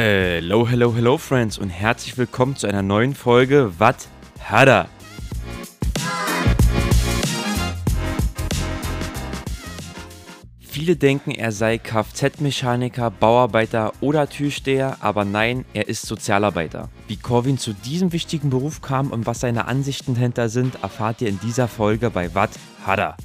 Hello, hello, hello, Friends und herzlich willkommen zu einer neuen Folge Wat Hada. Viele denken, er sei Kfz-Mechaniker, Bauarbeiter oder Türsteher, aber nein, er ist Sozialarbeiter. Wie Corwin zu diesem wichtigen Beruf kam und was seine Ansichten dahinter sind, erfahrt ihr in dieser Folge bei Wat Hada.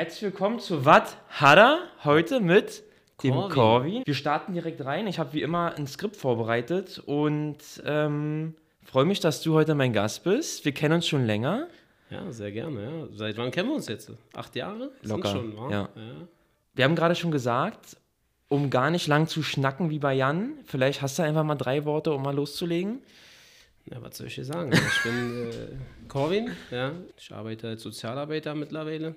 Herzlich willkommen zu Wat Hada, heute mit dem Corby. Corby. Wir starten direkt rein. Ich habe wie immer ein Skript vorbereitet und ähm, freue mich, dass du heute mein Gast bist. Wir kennen uns schon länger. Ja, sehr gerne. Ja. Seit wann kennen wir uns jetzt? Acht Jahre? Sind Locker, schon, wa? ja. Wir haben gerade schon gesagt, um gar nicht lang zu schnacken wie bei Jan, vielleicht hast du einfach mal drei Worte, um mal loszulegen. Ja, was soll ich dir sagen? Ich bin äh, Corwin, ja. Ich arbeite als Sozialarbeiter mittlerweile.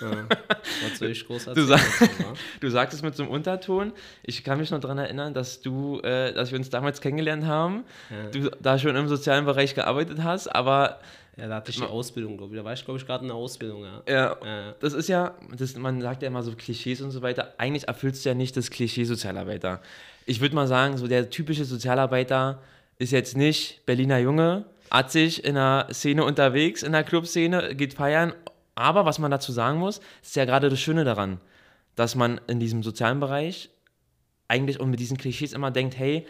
Ja. Du, sag, du sagst es mit so einem Unterton. Ich kann mich noch daran erinnern, dass du, äh, dass wir uns damals kennengelernt haben, Ja. du da schon im sozialen Bereich gearbeitet hast, aber Ja, da hatte ich die Ausbildung, glaube ich. Da war ich, glaube ich, gerade in der Ausbildung, ja. Ja, Ja. das ist ja, das, man sagt ja immer so Klischees und so weiter. Eigentlich erfüllst du ja nicht das Klischee Sozialarbeiter. Ich würde mal sagen, so der typische Sozialarbeiter ist jetzt nicht Berliner Junge, atzig in der Szene unterwegs, in der Clubszene, geht feiern. Aber was man dazu sagen muss, ist ja gerade das Schöne daran, dass man in diesem sozialen Bereich eigentlich und mit diesen Klischees immer denkt, hey,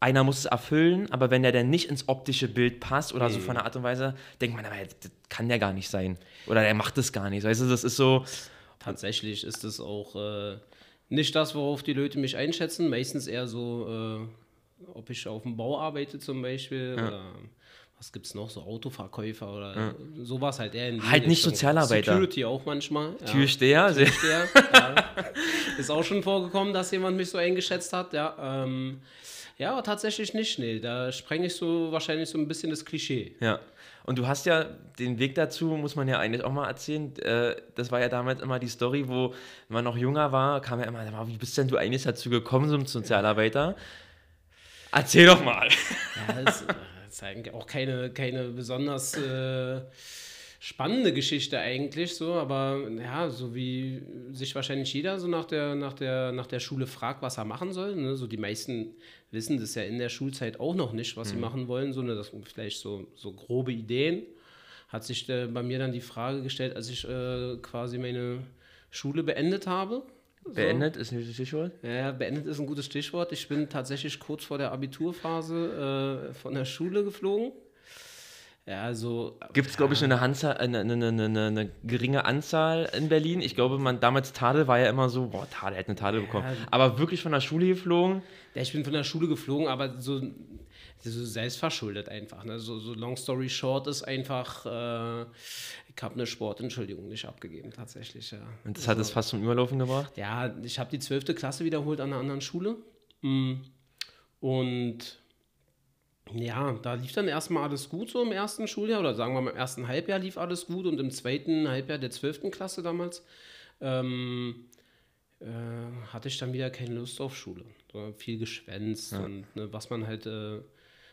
einer muss es erfüllen, aber wenn der dann nicht ins optische Bild passt oder so von der Art und Weise, denkt man, aber das kann der gar nicht sein. Oder der macht das gar nicht. Weißt du, das ist so, Tatsächlich ist es auch äh, nicht das, worauf die Leute mich einschätzen. Meistens eher so, äh, ob ich auf dem Bau arbeite zum Beispiel oder was gibt es noch, so Autoverkäufer oder sowas halt eher in Halt nicht Richtung. Sozialarbeiter. Security auch manchmal. ja. Türsteher. sehr- Türsteher, ja. Ist auch schon vorgekommen, dass jemand mich so eingeschätzt hat, ja. Ähm, ja, aber tatsächlich nicht, nee. Da sprenge ich so wahrscheinlich so ein bisschen das Klischee. Ja. Und du hast ja den Weg dazu, muss man ja eigentlich auch mal erzählen. Äh, das war ja damals immer die Story, wo man noch jünger war, kam ja immer, "Sag mal, wie bist denn du eigentlich dazu gekommen, so ein Sozialarbeiter? Erzähl doch mal. Ja, das ist eigentlich auch keine, keine besonders äh, spannende Geschichte eigentlich so, aber ja, so wie sich wahrscheinlich jeder so nach der, nach der, nach der Schule fragt, was er machen soll. Ne? So die meisten wissen das ja in der Schulzeit auch noch nicht, was sie machen wollen, so ne, das vielleicht so, so grobe Ideen. Hat sich äh, bei mir dann die Frage gestellt, als ich äh, quasi meine Schule beendet habe. So. Beendet ist nicht das Stichwort. Ja, beendet ist ein gutes Stichwort. Ich bin tatsächlich kurz vor der Abiturphase äh, von der Schule geflogen. Ja, also. Gibt es, glaube ich, eine, Handzahl, eine, eine, eine, eine, geringe Anzahl in Berlin. Ich glaube, man damals Tadel war ja immer so, boah, Tadel hätte eine Tadel bekommen. Aber wirklich von der Schule geflogen. Ja, ich bin von der Schule geflogen, aber so, so selbstverschuldet einfach. Ne? So, so long story short ist einfach, äh, habe eine Sportentschuldigung nicht abgegeben, tatsächlich. Ja. Und das hat es fast zum Überlaufen gebracht. Ja, ich habe die 12. Klasse wiederholt an einer anderen Schule. Mm. Und ja, da lief dann erstmal alles gut so im ersten Schuljahr oder sagen wir mal im ersten Halbjahr lief alles gut und im zweiten Halbjahr der 12. Klasse damals ähm, äh, hatte ich dann wieder keine Lust auf Schule. So viel geschwänzt und ne, was man halt äh,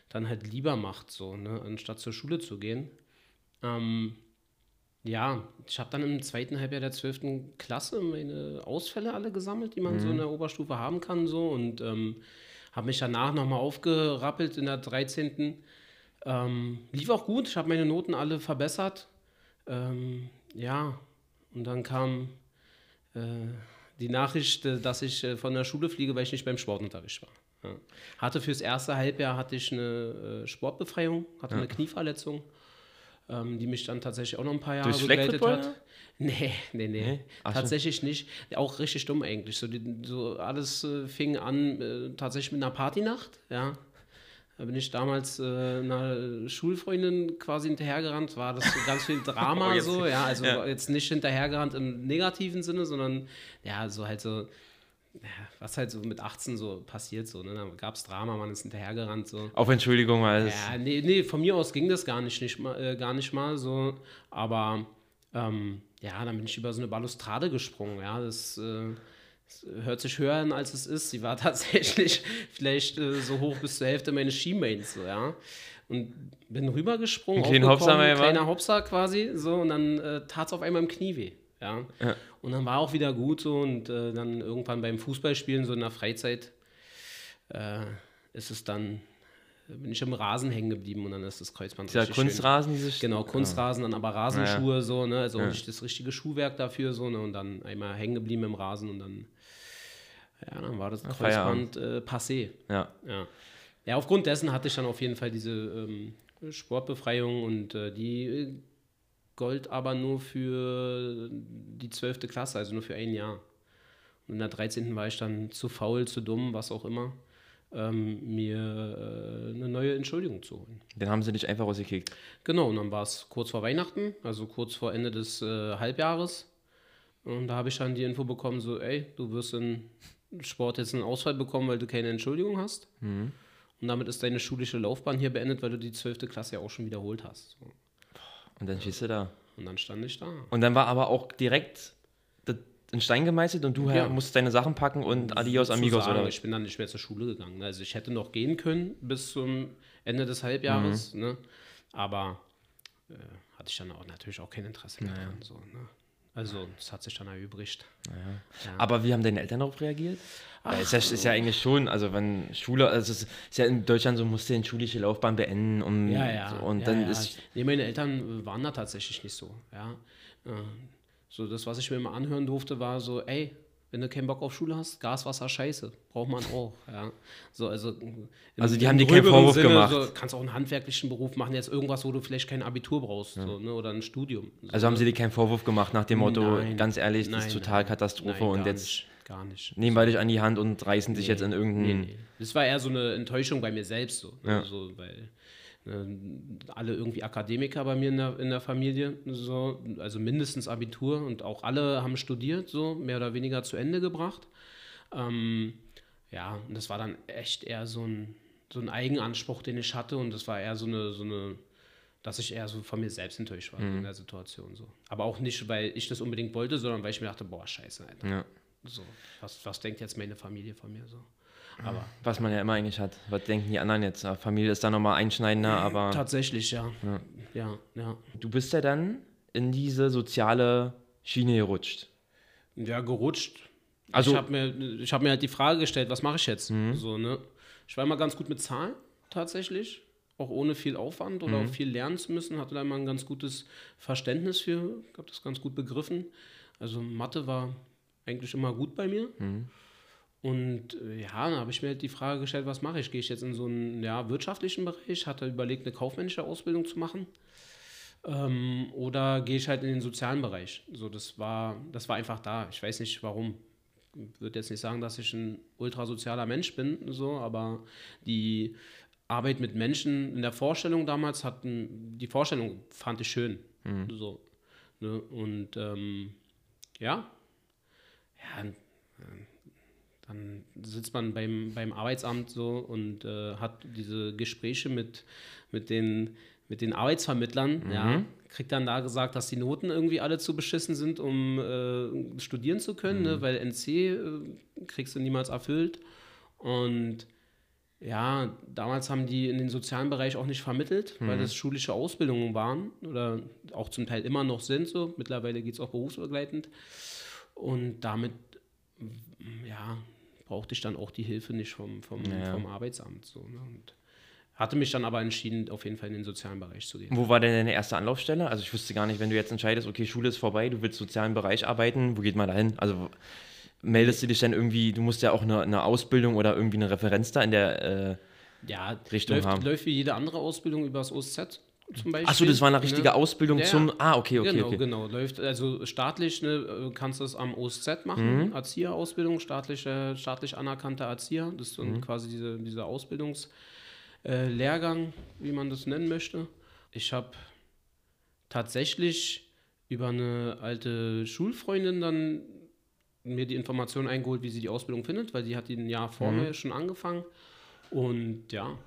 dann halt lieber macht, so, ne, anstatt zur Schule zu gehen. Ähm, ja, ich habe dann im zweiten Halbjahr der 12. Klasse meine Ausfälle alle gesammelt, die man so in der Oberstufe haben kann, so und ähm, habe mich danach nochmal aufgerappelt in der 13. Ähm, lief auch gut, ich habe meine Noten alle verbessert. Ähm, ja, und dann kam äh, die Nachricht, äh, dass ich äh, von der Schule fliege, weil ich nicht beim Sportunterricht war. Ja. Hatte fürs erste Halbjahr hatte ich eine äh, Sportbefreiung, hatte eine Knieverletzung, ähm, die mich dann tatsächlich auch noch ein paar Jahre Durchs begleitet hat. Nee, nee, nee. Nee? So. Tatsächlich nicht. Auch richtig dumm eigentlich. So, die, so alles äh, fing an äh, tatsächlich mit einer Partynacht, ja. Da bin ich damals äh, einer Schulfreundin quasi hinterhergerannt, war das so ganz viel Drama Oh, so, ja, also ja. jetzt nicht hinterhergerannt im negativen Sinne, sondern ja, so halt so, was halt so mit 18 so passiert, so, ne? Da gab es Drama, man ist hinterhergerannt, so. Auf Entschuldigung, weil es. Ja, nee, nee, von mir aus ging das gar nicht, nicht mal, äh, gar nicht mal so. Aber ähm, ja, dann bin ich über so eine Balustrade gesprungen. Ja, das, äh, Es hört sich höher an, als es ist. Sie war tatsächlich vielleicht äh, so hoch bis zur Hälfte meines Skimains, so, ja. Und bin rübergesprungen, Ein kleiner. Hopser quasi, so, und dann äh, tat es auf einmal im Knie weh, ja. Ja. Und dann war auch wieder gut so und äh, dann irgendwann beim Fußballspielen, so in der Freizeit, äh, ist es dann, bin ich im Rasen hängen geblieben und dann ist das Kreuzband Dieser richtig schön. Kunstrasen, dieses. Genau, Kunstrasen, dann aber Rasenschuhe, so, ne? Also nicht das richtige Schuhwerk dafür, so, ne? Und dann einmal hängen geblieben im Rasen und dann, ja, dann war das Kreuzband äh, passé. Ja. Ja. ja, aufgrund dessen hatte ich dann auf jeden Fall diese ähm, Sportbefreiung und äh, die äh, Gold aber nur für die 12. Klasse, also nur für ein Jahr. Und in der 13. war ich dann zu faul, zu dumm, was auch immer, ähm, mir äh, eine neue Entschuldigung zu holen. Den haben sie dich einfach rausgekickt. Genau, und dann war es kurz vor Weihnachten, also kurz vor Ende des äh, Halbjahres. Und da habe ich dann die Info bekommen, so, ey, du wirst in Sport jetzt einen Ausfall bekommen, weil du keine Entschuldigung hast. Und damit ist deine schulische Laufbahn hier beendet, weil du die 12. Klasse ja auch schon wiederholt hast. So. Und dann stehst du da. Und dann stand ich da. Und dann war aber auch direkt in Stein gemeißelt und du Ja. musst deine Sachen packen und adios amigos Sozusagen, oder Ich bin dann nicht mehr zur Schule gegangen. Also ich hätte noch gehen können bis zum Ende des Halbjahres, Mhm. ne? aber äh, hatte ich dann auch natürlich auch kein Interesse mehr dran. So, ne? Also das hat sich dann erübrigt. Aber wie haben deine Eltern darauf reagiert? Es ist, ja, ist ja eigentlich schon, also wenn Schule, also es ist ja in Deutschland so, musst du eine schulische Laufbahn beenden um, Ja, ja. So, und ja, dann ja. ist, Nee, meine Eltern waren da tatsächlich nicht so. Ja. Äh, So, das, was ich mir immer anhören durfte, war so, ey, wenn du keinen Bock auf Schule hast, Gas, Wasser, Scheiße. Braucht man auch. Ja. So, also, Also die haben dir keinen Vorwurf gemacht. So, kannst auch einen handwerklichen Beruf machen, jetzt irgendwas, wo du vielleicht kein Abitur brauchst so, ne, oder ein Studium. So, also haben sie dir keinen Vorwurf gemacht nach dem Motto, Nein. ganz ehrlich, das ist Nein, total nein. Katastrophe Nein, und jetzt Nicht, gar nicht. nehmen wir dich an die Hand und reißen dich jetzt in Nee, irgendeinen... nee. Das war eher so eine Enttäuschung bei mir selbst, so, ne, Ja. so weil ne, alle irgendwie Akademiker bei mir in der, in der Familie, so, also mindestens Abitur und auch alle haben studiert, so mehr oder weniger zu Ende gebracht. Ähm, ja, und das war dann echt eher so ein, so ein Eigenanspruch, den ich hatte und das war eher so eine, so eine dass ich eher so von mir selbst enttäuscht war Mhm. in der Situation. So. Aber auch nicht, weil ich das unbedingt wollte, sondern weil ich mir dachte, boah, scheiße, Alter. Ja. So, was, was denkt jetzt meine Familie von mir so? Aber Was man ja immer eigentlich hat. Was denken die anderen jetzt? Ja, Familie ist da nochmal einschneidender, aber tatsächlich, ja. Ja, ja. du bist ja dann in diese soziale Schiene gerutscht. Ja, gerutscht. Also- ich habe mir, ich hab mir halt die Frage gestellt, was mache ich jetzt? So, ne? Ich war immer ganz gut mit Zahlen, tatsächlich. Auch ohne viel Aufwand oder auch viel lernen zu müssen. Hatte da immer ein ganz gutes Verständnis für, habe das ganz gut begriffen. Also Mathe war eigentlich immer gut bei mir. Und äh, ja, dann habe ich mir halt die Frage gestellt, was mache ich? Gehe ich jetzt in so einen ja, wirtschaftlichen Bereich? Hatte überlegt, eine kaufmännische Ausbildung zu machen. Ähm, oder gehe ich halt in den sozialen Bereich? So, das war, das war einfach da. Ich weiß nicht warum. Ich würde jetzt nicht sagen, dass ich ein ultrasozialer Mensch bin, so, aber die Arbeit mit Menschen in der Vorstellung damals hatten, die Vorstellung fand ich schön. So, ne? Und ähm, ja, ja, äh, dann sitzt man beim, beim Arbeitsamt so und äh, hat diese Gespräche mit, mit, den, mit den Arbeitsvermittlern, ja, kriegt dann da gesagt, dass die Noten irgendwie alle zu beschissen sind, um äh, studieren zu können, ne, weil NC äh, kriegst du niemals erfüllt. Und ja, damals haben die in den sozialen Bereich auch nicht vermittelt, weil das schulische Ausbildungen waren oder auch zum Teil immer noch sind so. Mittlerweile geht es auch berufsbegleitend. Und damit, ja, brauchte ich dann auch die Hilfe nicht vom, vom, Ja. vom Arbeitsamt. So, ne? Und hatte mich dann aber entschieden, auf jeden Fall in den sozialen Bereich zu gehen. Wo war denn deine erste Anlaufstelle? Also ich wüsste gar nicht, wenn du jetzt entscheidest, okay, Schule ist vorbei, du willst sozialen Bereich arbeiten, wo geht man da hin? Also meldest du dich dann irgendwie, du musst ja auch eine, eine Ausbildung oder irgendwie eine Referenz da in der, äh, Ja, Richtung läuft, haben. läuft wie jede andere Ausbildung über das OSZ zum Beispiel. achso, das war eine richtige ne? Ausbildung Ja, zum, ah, okay, okay, genau, okay. genau. Läuft, also staatlich ne, äh, kannst du es am OSZ machen, Erzieherausbildung, staatliche, staatlich anerkannter Erzieher. Das ist dann quasi diese, dieser Ausbildungslehrgang, äh, wie man das nennen möchte. Ich habe tatsächlich über eine alte Schulfreundin dann mir die Information eingeholt, wie sie die Ausbildung findet, weil die hat die ein Jahr vorher schon angefangen. Und ja,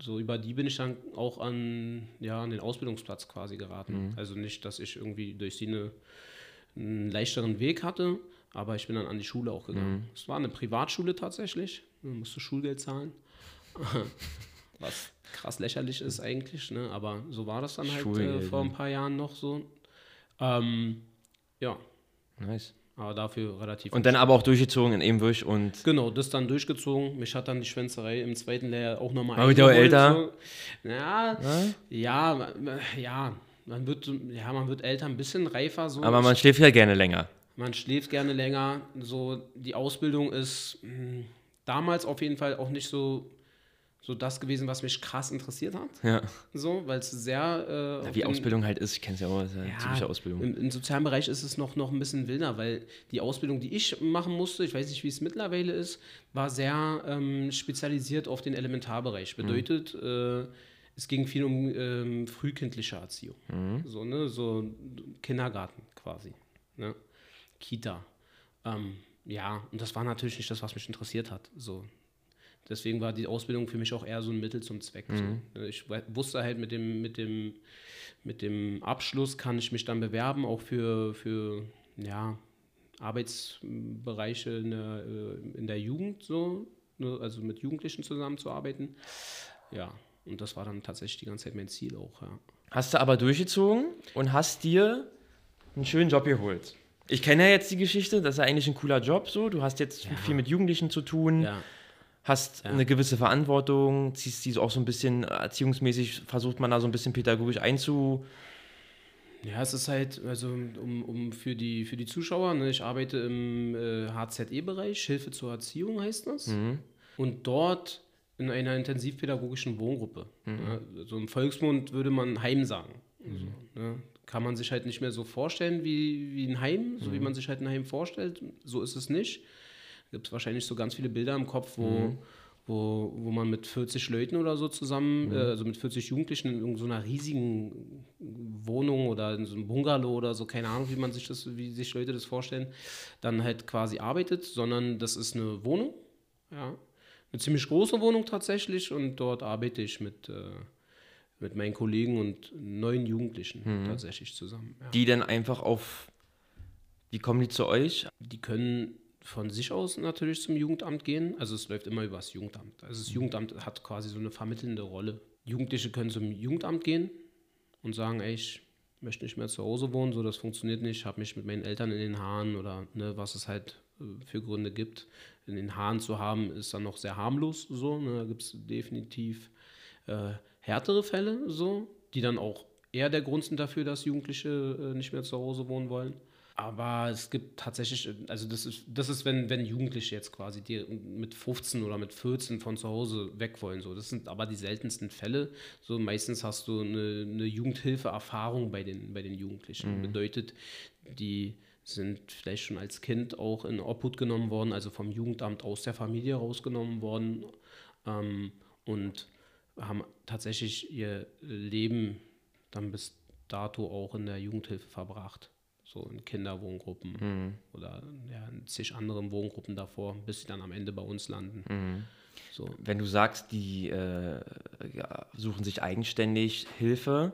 so über die bin ich dann auch an, ja, an den Ausbildungsplatz quasi geraten. Also nicht, dass ich irgendwie durch sie eine, einen leichteren Weg hatte, Aber ich bin dann an die Schule auch gegangen. Mhm. Es war eine Privatschule tatsächlich. Man musste Schulgeld zahlen. Was krass lächerlich ist eigentlich, ne? aber so war das dann halt äh, vor ein paar Jahren noch so. Ähm, ja, Nice. Aber dafür relativ. Und dann aber auch durchgezogen in Ebenwürsch und Genau, das dann durchgezogen. Mich hat dann die Schwänzerei im zweiten Lehrjahr auch nochmal Aber wieder älter? So. Ja, ja, ma- ja, man wird, ja, man wird älter, ein bisschen reifer. So. aber man schläft ja gerne länger. man schläft gerne länger. So, die Ausbildung ist mh, damals auf jeden Fall auch nicht so, so das gewesen, was mich krass interessiert hat. Ja. So, weil es sehr. Äh, auf Wie Ausbildung halt ist, ich kenne es ja auch, ist ja, ja, typische Ausbildung. Im, Im sozialen Bereich ist es noch, noch ein bisschen wilder, weil die Ausbildung, die ich machen musste, ich weiß nicht, wie es mittlerweile ist, war sehr ähm, spezialisiert auf den Elementarbereich. Bedeutet, äh, es ging viel um ähm, frühkindliche Erziehung. So, ne, so Kindergarten quasi. Ne? Kita. Ähm, ja, und das war natürlich nicht das, was mich interessiert hat. So. Deswegen war die Ausbildung für mich auch eher so ein Mittel zum Zweck. So. Ich we- wusste halt, mit dem, mit, dem, mit dem Abschluss kann ich mich dann bewerben, auch für, für ja, Arbeitsbereiche in der, äh, in der Jugend, so, ne, also mit Jugendlichen zusammenzuarbeiten. Ja, und das war dann tatsächlich die ganze Zeit mein Ziel auch. Ja. Hast du aber durchgezogen und hast dir einen schönen Job geholt. Ich kenne ja jetzt die Geschichte, das ist ja eigentlich ein cooler Job so. Du hast jetzt viel mit Jugendlichen zu tun, Ja. Hast eine gewisse Verantwortung, ziehst die auch so ein bisschen äh, erziehungsmäßig, versucht man da so ein bisschen pädagogisch einzu. Ja, es ist halt, also um, um für, die, für die Zuschauer, ne, ich arbeite im äh, HZE-Bereich, Hilfe zur Erziehung heißt das. Und dort in einer intensivpädagogischen Wohngruppe. Ja, so im Volksmund würde man Heim sagen. So, ne? Kann man sich halt nicht mehr so vorstellen wie, wie ein Heim, so wie man sich halt ein Heim vorstellt. So ist es nicht. Gibt es wahrscheinlich so ganz viele Bilder im Kopf, wo, wo, wo man mit 40 Leuten oder so zusammen, äh, also mit 40 Jugendlichen in irgendeiner riesigen Wohnung oder in so einem Bungalow oder so, keine Ahnung, wie man sich das, wie sich Leute das vorstellen, dann halt quasi arbeitet, sondern das ist eine Wohnung, ja, eine ziemlich große Wohnung tatsächlich und dort arbeite ich mit, äh, mit meinen Kollegen und neun Jugendlichen tatsächlich zusammen. Ja. Die dann einfach auf. Wie kommen die zu euch? Die können von sich aus natürlich zum Jugendamt gehen. Also es läuft immer über das Jugendamt. Also das Jugendamt hat quasi so eine vermittelnde Rolle. Jugendliche können zum Jugendamt gehen und sagen, ey, ich möchte nicht mehr zu Hause wohnen, so das funktioniert nicht, habe mich mit meinen Eltern in den Haaren oder ne, was es halt äh, für Gründe gibt. In den Haaren zu haben, ist dann noch sehr harmlos so. Ne, da gibt es definitiv äh, härtere Fälle so, die dann auch eher der Grund sind dafür, dass Jugendliche äh, nicht mehr zu Hause wohnen wollen. Aber es gibt tatsächlich, also das ist, das ist wenn, wenn Jugendliche jetzt quasi die mit 15 oder mit 14 von zu Hause weg wollen. So. Das sind aber die seltensten Fälle. So meistens hast du eine, eine Jugendhilfe-Erfahrung bei den, bei den Jugendlichen. Bedeutet, die sind vielleicht schon als Kind auch in Obhut genommen worden, also vom Jugendamt aus der Familie rausgenommen worden ähm, und haben tatsächlich ihr Leben dann bis dato auch in der Jugendhilfe verbracht. So in Kinderwohngruppen oder ja, in zig anderen Wohngruppen davor, bis sie dann am Ende bei uns landen. So. Wenn du sagst, die äh, ja, suchen sich eigenständig Hilfe,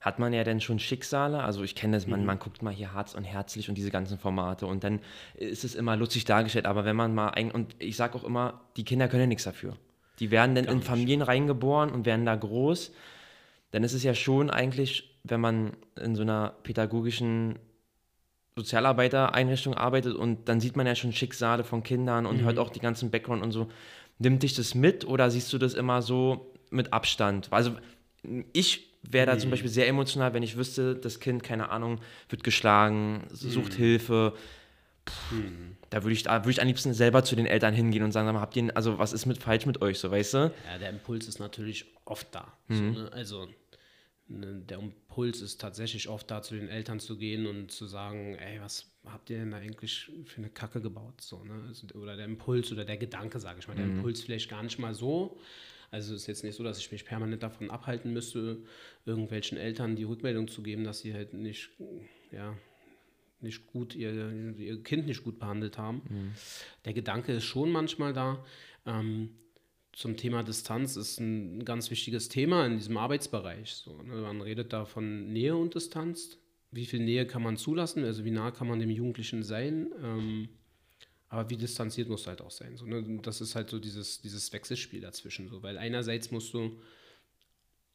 hat man ja dann schon Schicksale. Also ich kenne das, man, man guckt mal hier Harz und Herzlich und diese ganzen Formate und dann ist es immer lustig dargestellt. Aber wenn man mal ein, und ich sage auch immer, die Kinder können ja nichts dafür. Die werden dann in Familien reingeboren und werden da groß. Dann ist es ja schon eigentlich, wenn man in so einer pädagogischen Sozialarbeitereinrichtung arbeitet und dann sieht man ja schon Schicksale von Kindern und hört auch die ganzen Background und so. Nimmt dich das mit oder siehst du das immer so mit Abstand? Also ich wäre da zum Beispiel sehr emotional, wenn ich wüsste, das Kind, keine Ahnung, wird geschlagen, sucht Hilfe. Puh, Da würde ich, da würde ich am liebsten selber zu den Eltern hingehen und sagen, sag mal, habt ihr, also was ist mit falsch mit euch, so weißt du? Ja, der Impuls ist natürlich oft da. So, ne? Also der Impuls ist tatsächlich oft da, zu den Eltern zu gehen und zu sagen, ey, was habt ihr denn da eigentlich für eine Kacke gebaut? So, ne? Oder der Impuls oder der Gedanke, sage ich mal. Der Impuls vielleicht gar nicht mal so. Also es ist jetzt nicht so, dass ich mich permanent davon abhalten müsste, irgendwelchen Eltern die Rückmeldung zu geben, dass sie halt nicht, ja, nicht gut, ihr, ihr Kind nicht gut behandelt haben. Der Gedanke ist schon manchmal da. Ähm, zum Thema Distanz ist ein ganz wichtiges Thema in diesem Arbeitsbereich. So, ne? Man redet da von Nähe und Distanz. wie viel Nähe kann man zulassen, also wie nah kann man dem Jugendlichen sein, ähm, aber wie distanziert muss halt auch sein. So, ne? Das ist halt so dieses, dieses Wechselspiel dazwischen, so, weil einerseits musst du,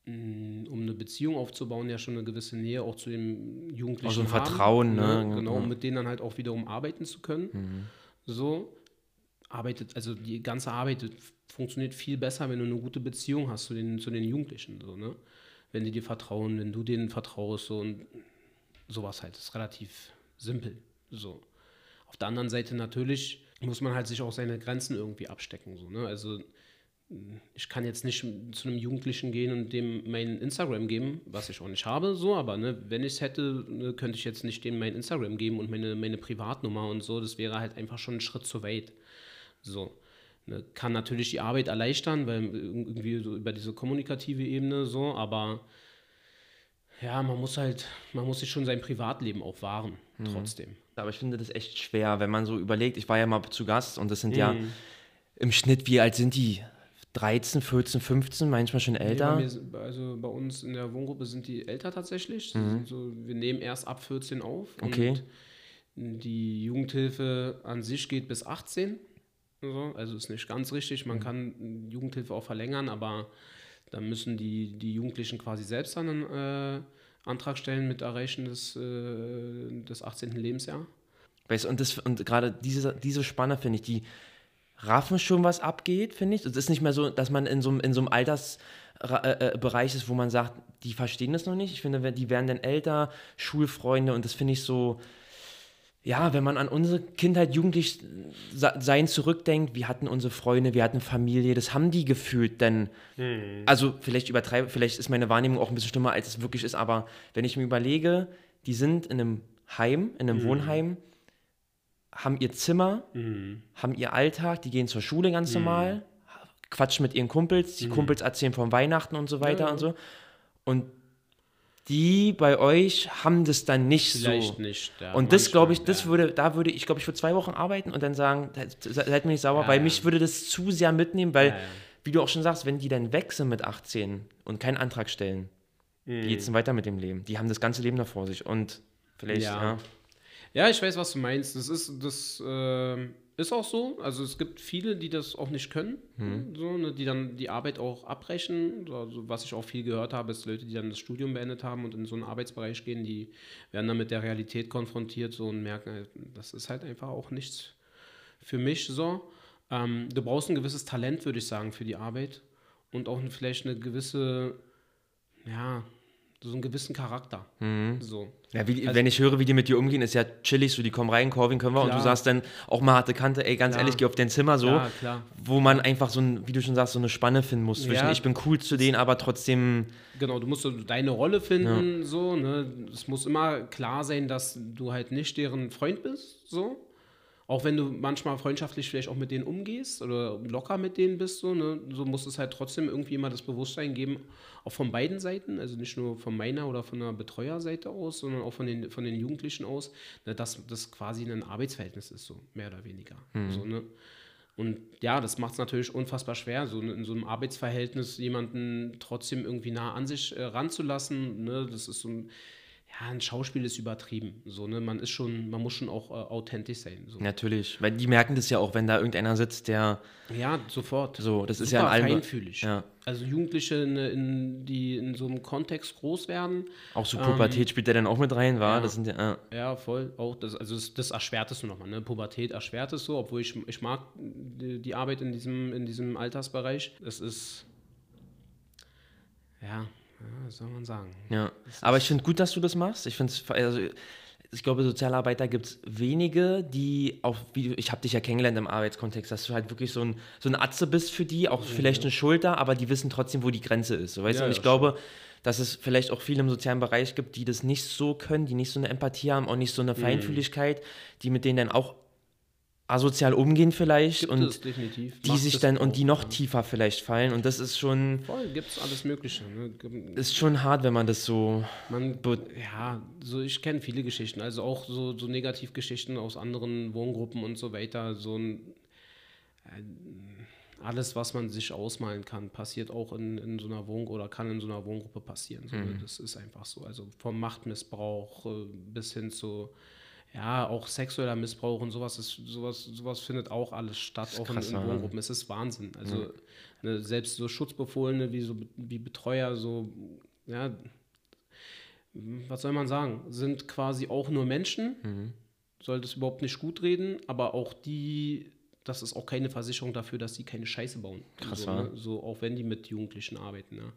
mh, mm, um eine Beziehung aufzubauen, ja schon eine gewisse Nähe auch zu dem Jugendlichen Auch so ein haben, Vertrauen, ne? Genau, um mit denen dann halt auch wiederum arbeiten zu können. Mhm. So arbeitet, also die ganze Arbeit funktioniert viel besser, wenn du eine gute Beziehung hast zu den, zu den Jugendlichen, so, ne? Wenn die dir vertrauen, wenn du denen vertraust, so und sowas halt. Das ist relativ simpel. So. Auf der anderen Seite natürlich muss man halt sich auch seine Grenzen irgendwie abstecken. So, ne? Also ich kann jetzt nicht zu einem Jugendlichen gehen und dem mein Instagram geben, was ich auch nicht habe, so, aber ne, wenn ich es hätte, ne, könnte ich jetzt nicht dem mein Instagram geben und meine, meine Privatnummer und so. Das wäre halt einfach schon ein Schritt zu weit. So. Ne, kann natürlich die Arbeit erleichtern, weil irgendwie so über diese kommunikative Ebene so, aber ja, man muss halt, man muss sich schon sein Privatleben auch wahren, trotzdem. Aber ich finde das echt schwer, wenn man so überlegt, ich war ja mal zu Gast und das sind ja Mhm. im Schnitt, wie alt sind die? 13, 14, 15, manchmal schon Nee, älter? bei mir also bei uns in der Wohngruppe sind die älter tatsächlich. Sind So, wir nehmen erst ab 14 auf. Okay. Und die Jugendhilfe an sich geht bis 18. So, also ist nicht ganz richtig. Man kann Jugendhilfe auch verlängern, aber dann müssen die, die Jugendlichen quasi selbst dann einen äh, Antrag stellen mit Erreichen des, äh, des 18. Lebensjahr. Weißt, du, und das, und gerade diese, diese Spanne, finde ich, die raffen schon, was abgeht, finde ich. Es ist nicht mehr so, dass man in so, einem- in so einem Altersbereich äh, Bereich ist, wo man sagt, die verstehen das noch nicht. Ich finde, die werden dann älter, Schulfreunde und das finde ich so, ja, wenn man an unsere Kindheit, jugendlich sein zurückdenkt, wir hatten unsere Freunde, wir hatten Familie, das haben die gefühlt, denn, also vielleicht übertreibe, vielleicht ist meine Wahrnehmung auch ein bisschen schlimmer, als es wirklich ist, aber wenn ich mir überlege, die sind in einem Heim, in einem Wohnheim, haben ihr Zimmer, haben ihr Alltag, die gehen zur Schule ganz normal, quatschen mit ihren Kumpels, die Kumpels erzählen von Weihnachten und so weiter ja. und so. Und die bei euch haben das dann nicht Vielleicht so. nicht. ja, Und das glaube ich, das ja. würde, da würde ich, glaube ich, für zwei Wochen arbeiten und dann sagen, se- seid mir nicht sauer, Ja, weil mich würde das zu sehr mitnehmen, weil, wie du auch schon sagst, wenn die dann weg sind mit 18 und keinen Antrag stellen, Mhm. geht's denn weiter mit dem Leben? Die haben das ganze Leben noch vor sich und vielleicht, ja. Ja. Ich weiß, was du meinst. Das ist, das ähm, ist auch so. Also es gibt viele, die das auch nicht können, so, ne, die dann die Arbeit auch abbrechen. Also, was ich auch viel gehört habe, ist Leute, die dann das Studium beendet haben und in so einen Arbeitsbereich gehen, die werden dann mit der Realität konfrontiert so, und merken, das ist halt einfach auch nichts für mich so. Ähm, du brauchst ein gewisses Talent, würde ich sagen, für die Arbeit und auch vielleicht eine gewisse, ja, so einen gewissen Charakter. So. Ja, wie, Also- wenn ich höre, wie die mit dir umgehen, ist ja chillig, so die kommen rein, Corvin können wir und du Klar. sagst dann auch mal harte Kante, ey, ganz Klar. ehrlich, geh auf dein Zimmer so, Ja, klar. wo man einfach so ein, wie du schon sagst, so eine Spanne finden muss zwischen Ja. ich bin cool zu denen, aber trotzdem, Genau, du musst so deine Rolle finden, so, ne? Es muss immer klar sein, dass du halt nicht deren Freund bist, so. Auch wenn du manchmal freundschaftlich vielleicht auch mit denen umgehst oder locker mit denen bist, so, ne? So muss es halt trotzdem irgendwie immer das Bewusstsein geben, auch von beiden Seiten, also nicht nur von meiner oder von der Betreuerseite aus, sondern auch von den, von den Jugendlichen aus, ne, dass das quasi ein Arbeitsverhältnis ist, so, mehr oder weniger. So, ne? Und ja, das macht es natürlich unfassbar schwer, so in so einem Arbeitsverhältnis jemanden trotzdem irgendwie nah an sich äh, ranzulassen. Ne? Das ist so ein, ja, ein Schauspiel ist übertrieben. So, ne? Man ist schon, man muss schon auch äh, authentisch sein. So. natürlich, weil die merken das ja auch, wenn da irgendeiner sitzt, der Ja, sofort. so, das ist Super ja in allem, feinfühlig. ja, Also Jugendliche, in, in, die in so einem Kontext groß werden, auch so Pubertät spielt der dann auch mit rein, war, Ähm, ja. das sind ja, äh, Ja, voll. Auch das, also das, das erschwert es nochmal. Ne? Pubertät erschwert es so, obwohl ich, ich mag die, die Arbeit in diesem, in diesem Altersbereich. Es ist, ja, ja, soll man sagen? Ja, aber ich finde gut, dass du das machst. Ich finde also ich glaube, Sozialarbeiter gibt es wenige, die auch, wie du- ich habe dich ja kennengelernt im Arbeitskontext, dass du halt wirklich so ein, so ein Atze bist für die, auch vielleicht eine Schulter, aber die wissen trotzdem, wo die Grenze ist. So, weißt Ja, du? Und ich ja, glaube, dass es vielleicht auch viele im sozialen Bereich gibt, die das nicht so können, die nicht so eine Empathie haben, auch nicht so eine Feinfühligkeit, die mit denen dann auch asozial umgehen vielleicht Gibt und die Macht sich dann und die noch ja. tiefer vielleicht fallen und das ist schon, Voll, gibt es alles Mögliche. Ne? Ist schon hart, wenn man das so Man, ja, so ich kenne viele Geschichten, also auch so, so Negativgeschichten aus anderen Wohngruppen und so weiter. So ein, äh, alles, was man sich ausmalen kann, passiert auch in, in so einer Wohnung oder kann in so einer Wohngruppe passieren. So, ne? Das ist einfach so. Also vom Machtmissbrauch äh, bis hin zu ja, auch sexueller Missbrauch und sowas, ist, sowas, sowas findet auch alles statt, auch krass, in, ja. in Wohngruppen. Es ist Wahnsinn. Also ne, selbst so Schutzbefohlene wie so wie Betreuer, so, ja, was soll man sagen, sind quasi auch nur Menschen, Mhm. sollte es überhaupt nicht gut reden, aber auch die, das ist auch keine Versicherung dafür, dass sie keine Scheiße bauen. Krass, so, ne? so auch wenn die mit Jugendlichen arbeiten. Ne?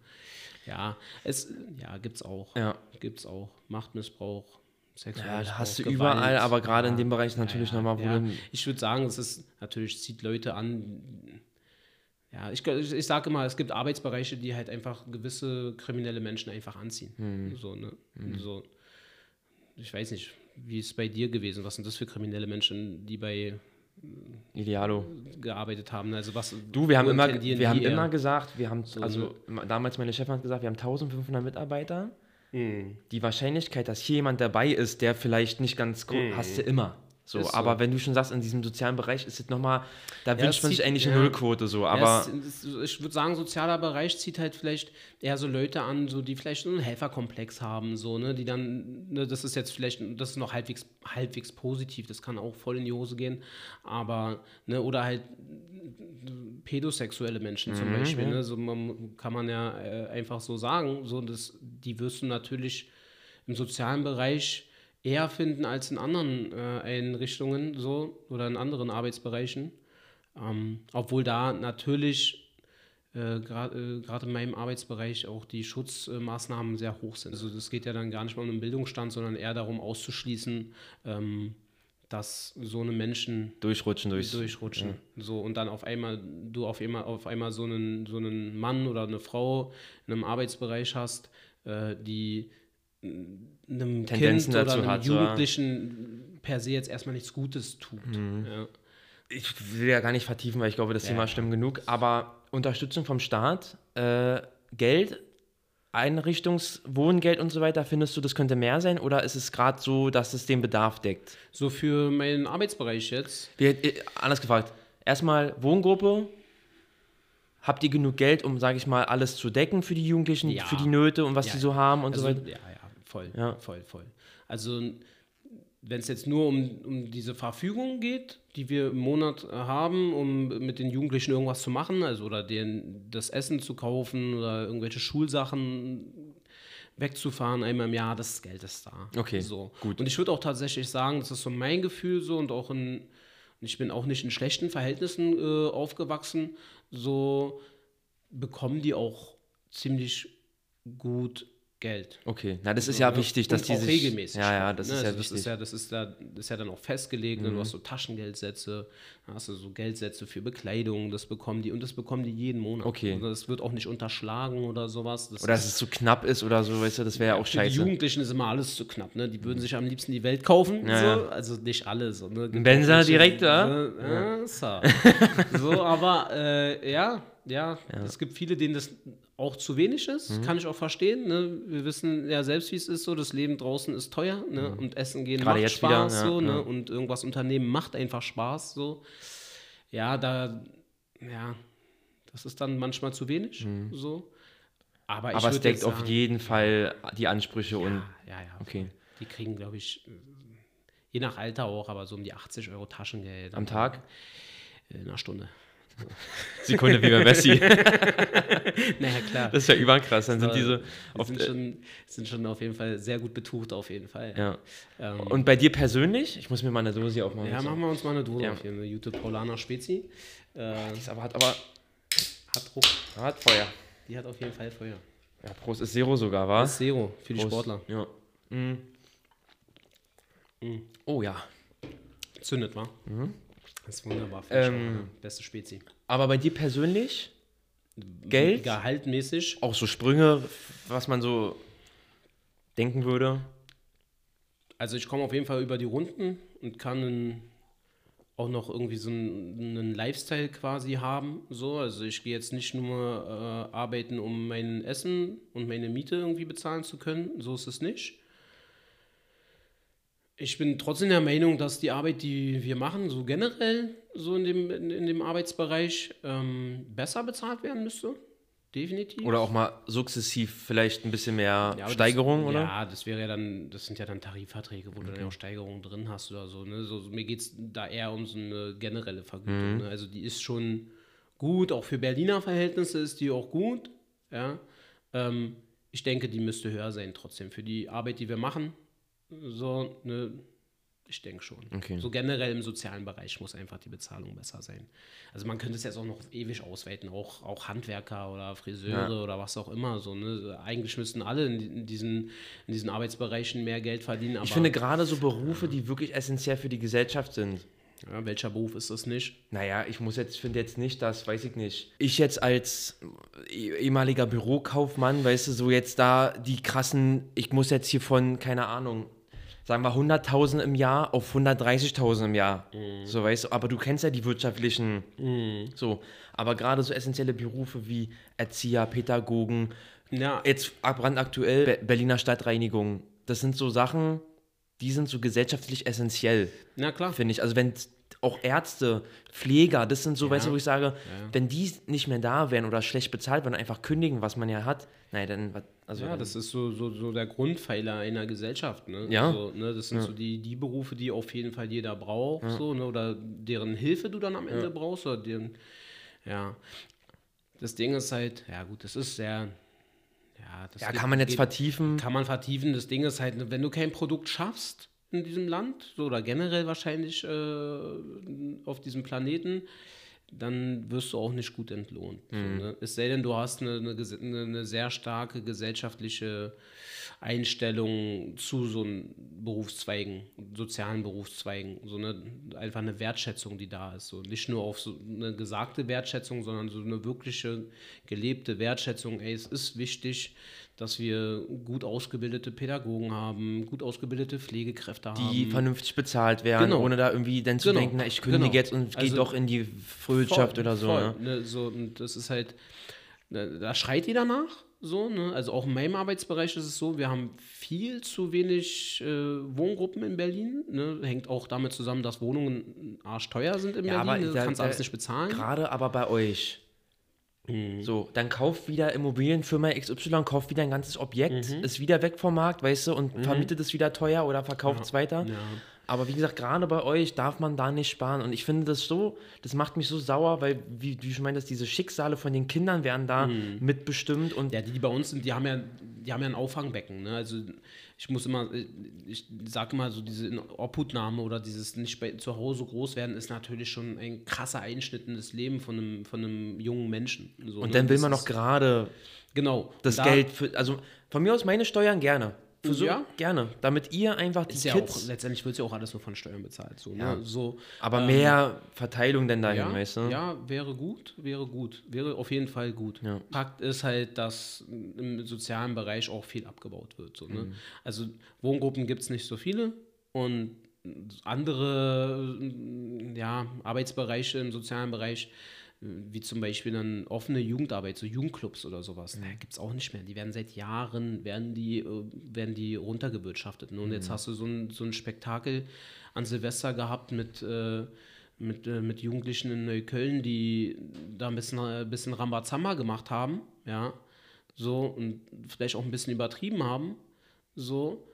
Ja, es ja, gibt's auch. Ja. Gibt's auch. Machtmissbrauch, sexueller Ja, hast du Gewalt. überall, aber gerade in dem Bereich natürlich ja, nochmal, wo ja. Ich würde sagen, es ist natürlich zieht Leute an. Ja, ich, ich, ich sage immer, es gibt Arbeitsbereiche, die halt einfach gewisse kriminelle Menschen einfach anziehen. Mhm. So, ne? so, ich weiß nicht, wie ist es bei dir gewesen? Was sind das für kriminelle Menschen, die bei Idealo. gearbeitet haben? Also was Du, wir haben immer, wir haben eher? immer gesagt, wir haben, So, also damals meine Chefin hat gesagt, wir haben 1500 Mitarbeiter. Die Wahrscheinlichkeit, dass hier jemand dabei ist, der vielleicht nicht ganz gut, hast du immer. So, so. aber wenn du schon sagst, in diesem sozialen Bereich ist es nochmal, da Ja, wünscht man sich eigentlich eine ja. Nullquote so, Ja, aber es, es, ich würde sagen, sozialer Bereich zieht halt vielleicht eher so Leute an, so die vielleicht so einen Helferkomplex haben, so, ne, die dann, ne, das ist jetzt vielleicht, das ist noch halbwegs, halbwegs positiv, das kann auch voll in die Hose gehen, aber, ne, oder halt pädosexuelle Menschen zum Beispiel, ne, so man, kann man ja äh, einfach so sagen, so, das, die wirst du natürlich im sozialen Bereich eher finden als in anderen äh, Einrichtungen so oder in anderen Arbeitsbereichen. Ähm, obwohl da natürlich äh, gerade äh, in meinem Arbeitsbereich auch die Schutzmaßnahmen sehr hoch sind. Also das geht ja dann gar nicht mal um den Bildungsstand, sondern eher darum auszuschließen, ähm, dass so eine Menschen durchrutschen durchs. durchrutschen. So und dann auf einmal du auf einmal auf einmal so einen so einen Mann oder eine Frau in einem Arbeitsbereich hast, äh, die äh, einem Tendenzen Kind oder dazu einem hat, ja. Jugendlichen per se jetzt erstmal nichts Gutes tut. Mhm. Ja. ich will ja gar nicht vertiefen, weil ich glaube, das Thema stimmt genug, aber Unterstützung vom Staat, äh, Geld, Einrichtungswohngeld und so weiter, findest du, das könnte mehr sein oder ist es gerade so, dass es den Bedarf deckt? So für meinen Arbeitsbereich jetzt. Wir, äh, anders gefragt, erstmal Wohngruppe, habt ihr genug Geld, um, sage ich mal, alles zu decken für die Jugendlichen, Ja. für die Nöte und was Ja, die so haben und also, so weiter? Ja, ja, voll, Ja. voll, voll. Also wenn es jetzt nur um, um diese Verfügung geht, die wir im Monat haben, um mit den Jugendlichen irgendwas zu machen, also oder denen das Essen zu kaufen oder irgendwelche Schulsachen wegzufahren einmal im Jahr, das Geld ist da. Okay, so. gut. Und ich würde auch tatsächlich sagen, das ist so mein Gefühl so und auch in, ich bin auch nicht in schlechten Verhältnissen äh, aufgewachsen, so bekommen die auch ziemlich gut Geld. Okay, na das ist ja ne? wichtig, dass Und die auch sich... regelmäßig. Ja, ja, das ne? ist ja also wichtig. Das ist ja, das ist ja, das ist ja dann auch festgelegt. Ne? Du hast so Taschengeldsätze, da hast du so Geldsätze für Bekleidung, das bekommen die und das bekommen die jeden Monat. Okay. Also das wird auch nicht unterschlagen oder sowas. Das oder dass es zu knapp ist oder so, weißt du, das wäre ja auch für die scheiße. Jugendlichen ist immer alles zu knapp, ne? Die würden sich am liebsten die Welt kaufen. Ja, so. Also nicht alle. So, ne? Benzer direkt, ja? ne? Ja, so. so, aber äh, ja, ja, es gibt viele, denen das auch zu wenig ist. Mhm. Kann ich auch verstehen. Ne? Wir wissen ja selbst, wie es ist. So, das Leben draußen ist teuer ne? und Essen gehen Mhm. Gerade macht jetzt wieder, Spaß. ja, so, ja. Ne? Und irgendwas unternehmen macht einfach Spaß. So. Ja, da, ja, das ist dann manchmal zu wenig. So. Aber, Mhm. Aber es deckt jetzt auf sagen- jeden Fall die Ansprüche und... ja, ja. Okay. Die kriegen, glaube ich, äh, je nach Alter auch, aber so um die 80 Euro Taschengeld. Am Tag? In einer Stunde. Sekunde wie bei Messi. Naja, klar. Das ist ja überkrass. Dann sind diese. die Auf, sind, schon, sind schon auf jeden Fall sehr gut betucht, auf jeden Fall. ja. ähm, Und bei dir persönlich? Ich muss mir mal eine Dose aufmachen. ja So. machen wir uns mal eine Dose Ja. auf hier, eine gute Paulaner Spezi. Äh, Die ist aber, hat aber hat Druck. hat Feuer. Die hat auf jeden Fall Feuer. Ja, Prost ist Zero sogar, war? Ist Zero für die Prost. Sportler. Ja. Mm. Oh ja. Zündet, wa? Das ist wunderbar. Ähm. Beste Spezi. Aber bei dir persönlich? Geld? Gehaltmäßig. Auch so Sprünge, was man so denken würde? Also ich komme auf jeden Fall über die Runden und kann einen, auch noch irgendwie so einen, einen Lifestyle quasi haben. So. Also ich gehe jetzt nicht nur äh, arbeiten, um mein Essen und meine Miete irgendwie bezahlen zu können. So ist es nicht. Ich bin trotzdem der Meinung, dass die Arbeit, die wir machen, so generell so in dem, in, in dem Arbeitsbereich, ähm, besser bezahlt werden müsste. Definitiv. Oder auch mal sukzessiv vielleicht ein bisschen mehr Ja, Steigerung, das, oder? Ja, das wäre ja dann, das sind ja dann Tarifverträge, wo du dann auch Steigerungen drin hast oder so. Ne? so mir geht es da eher um so eine generelle Vergütung. Mhm. Ne? Also die ist schon gut, auch für Berliner Verhältnisse ist die auch gut. Ja. Ähm, ich denke, die müsste höher sein trotzdem. Für die Arbeit, die wir machen, so, ne, ich denke schon. Okay. So generell im sozialen Bereich muss einfach die Bezahlung besser sein. Also man könnte es jetzt auch noch ewig ausweiten, auch, auch Handwerker oder Friseure oder was auch immer. So, ne? Eigentlich müssten alle in, diesen, in diesen Arbeitsbereichen mehr Geld verdienen. Aber Ich finde gerade so Berufe, die wirklich essentiell für die Gesellschaft sind. ja, welcher Beruf ist das nicht? Naja, ich muss jetzt, finde jetzt nicht, dass, weiß ich nicht, ich jetzt als eh- ehemaliger Bürokaufmann, weißt du, so jetzt da die krassen, ich muss jetzt hier von, keine Ahnung, sagen wir 100.000 im Jahr auf 130.000 im Jahr. So, weißt du, aber du kennst ja die wirtschaftlichen, so, aber gerade so essentielle Berufe wie Erzieher, Pädagogen, Ja, jetzt brandaktuell Be Berliner Stadtreinigung, das sind so Sachen, die sind so gesellschaftlich essentiell na klar. finde ich. Also wenn auch Ärzte, Pfleger, das sind so, weißt du, wo ich sage, wenn die nicht mehr da wären oder schlecht bezahlt werden, einfach kündigen, was man ja hat, naja, dann, was- also, Ja, das ist so, so, so der Grundpfeiler einer Gesellschaft. Ne? Ja. So, ne? Das sind so die, die Berufe, die auf jeden Fall jeder braucht, so, ne? oder deren Hilfe du dann am Ende brauchst. Oder deren, ja. Das Ding ist halt, ja gut, das ist sehr. Ja, das ja, geht- kann man jetzt geht- vertiefen. Kann man vertiefen. Das Ding ist halt, wenn du kein Produkt schaffst in diesem Land, so, oder generell wahrscheinlich äh, auf diesem Planeten, dann wirst du auch nicht gut entlohnt. So, ne? Es sei denn, du hast eine, eine, eine, sehr starke gesellschaftliche Einstellung zu so einem Berufszweigen, sozialen Berufszweigen, so eine, einfach eine Wertschätzung, die da ist. So nicht nur auf so eine gesagte Wertschätzung, sondern so eine wirkliche gelebte Wertschätzung. Ey, es ist wichtig, dass wir gut ausgebildete Pädagogen haben, gut ausgebildete Pflegekräfte die haben. vernünftig bezahlt werden, Genau. ohne da irgendwie dann zu Genau. denken, na, ich kündige Genau. jetzt und gehe Also doch in die Frühwirtschaft Voll, oder so. voll, Ne? ne, so. Und das ist halt, ne, da schreit jeder nach. So, ne? Also auch in meinem Arbeitsbereich ist es so, wir haben viel zu wenig äh, Wohngruppen in Berlin. Ne? Hängt auch damit zusammen, dass Wohnungen arschteuer sind in Ja, Berlin. aber ne? Du da- kannst da- alles nicht bezahlen. Gerade aber bei euch. Mhm. So, dann kauft wieder Immobilienfirma XY, kauft wieder ein ganzes Objekt, Mhm. ist wieder weg vom Markt, weißt du, und vermietet es wieder teuer oder verkauft es weiter. Ja. Aber wie gesagt, gerade bei euch darf man da nicht sparen. Und ich finde das so, das macht mich so sauer, weil, wie, wie du schon meintest, diese Schicksale von den Kindern werden da mitbestimmt. Und Mhm. Ja, die, die bei uns sind, die haben ja, die haben ja ein Auffangbecken. Ne? Also ich muss immer, ich sage immer so, diese Obhutnahme oder dieses nicht bei, zu Hause groß werden, ist natürlich schon ein krasser Einschnitt in das Leben von einem, von einem jungen Menschen. So, und ne? dann will man noch gerade Genau. das da Geld für, also von mir aus meine Steuern gerne. So, Ja. gerne. Damit ihr einfach die Ist ja Kids, auch, letztendlich wird ja auch alles nur von Steuern bezahlt. So, Ja. ne? so, aber ähm, mehr Verteilung denn dahin, ja, weißt du? ja, wäre gut, wäre gut, wäre auf jeden Fall gut. Ja. Fakt ist halt, dass im sozialen Bereich auch viel abgebaut wird. So, Mhm. ne? Also Wohngruppen gibt es nicht so viele und andere ja, Arbeitsbereiche im sozialen Bereich, wie zum Beispiel dann offene Jugendarbeit, so Jugendclubs oder sowas, Mhm. gibt es auch nicht mehr. Die werden seit Jahren, werden die, äh, werden die runtergewirtschaftet. ne? Und Mhm. jetzt hast du so ein, so ein Spektakel an Silvester gehabt mit, äh, mit, äh, mit Jugendlichen in Neukölln, die da ein bisschen, äh, bisschen Rambazamba gemacht haben, ja, so und vielleicht auch ein bisschen übertrieben haben, so.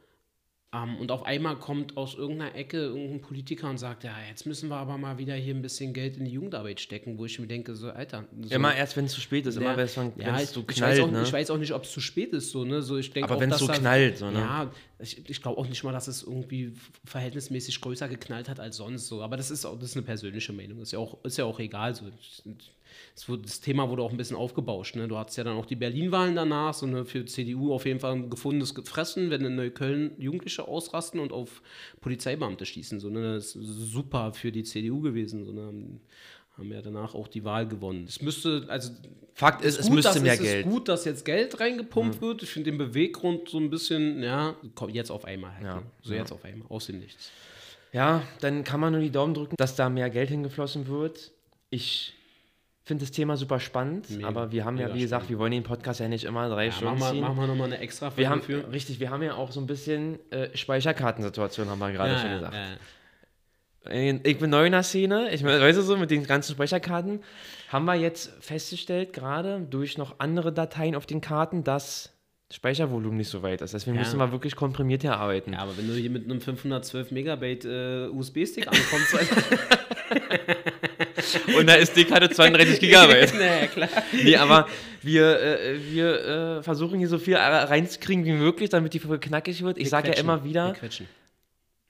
Ähm, und auf einmal kommt aus irgendeiner Ecke irgendein Politiker und sagt, ja, jetzt müssen wir aber mal wieder hier ein bisschen Geld in die Jugendarbeit stecken, wo ich mir denke, so, Alter. So, Immer erst, wenn es zu spät ist, immer ja, wenn es ja, so ich, weiß knallt, auch, ne? ich weiß auch nicht, ob es zu spät ist, so, ne? So, ich denke Aber wenn's dass so knallt, so, ne? Ja, ich, ich glaube auch nicht mal, dass es irgendwie verhältnismäßig größer geknallt hat als sonst so. Aber das ist auch das ist eine persönliche Meinung. Ist ja auch, ist ja auch egal. So. Es wurde, das Thema wurde auch ein bisschen aufgebauscht. Ne? Du hattest ja dann auch die Berlin-Wahlen danach, so eine für CDU auf jeden Fall ein gefundenes Gefressen, wenn in Neukölln Jugendliche ausrasten und auf Polizeibeamte schießen. So, ne? Das ist super für die CDU gewesen. So, ne? Haben, ja danach auch die Wahl gewonnen. Es müsste, also Fakt ist, es gut, müsste mehr es Geld. ist gut, dass jetzt Geld reingepumpt wird. Ich finde den Beweggrund so ein bisschen, ja, kommt jetzt auf einmal halt. Ja, Ne? So jetzt auf einmal, aus dem Nichts. Ja, dann kann man nur die Daumen drücken, dass da mehr Geld hingeflossen wird. Ich finde das Thema super spannend, Mega, aber wir haben ja, wie gesagt, wir wollen den Podcast ja nicht immer drei Ja, Stunden machen, machen wir nochmal eine extra wir haben, für. richtig, wir haben ja auch so ein bisschen äh, Speicherkartensituation, haben wir gerade ja, schon ja, gesagt. ja. Ich bin neu in der Szene, ich weiß du so, mit den ganzen Speicherkarten, haben wir jetzt festgestellt, gerade durch noch andere Dateien auf den Karten, dass Speichervolumen nicht so weit ist. Deswegen Ja. müssen wir wirklich komprimiert hier arbeiten. Ja, aber wenn du hier mit einem 512 Megabyte äh, USB-Stick ankommst, Und da ist die Karte 32 Gigabyte. naja, klar. Nee, aber wir, äh, wir äh, versuchen hier so viel reinzukriegen wie möglich, damit die Folge knackig wird. Ich sage ja immer wieder,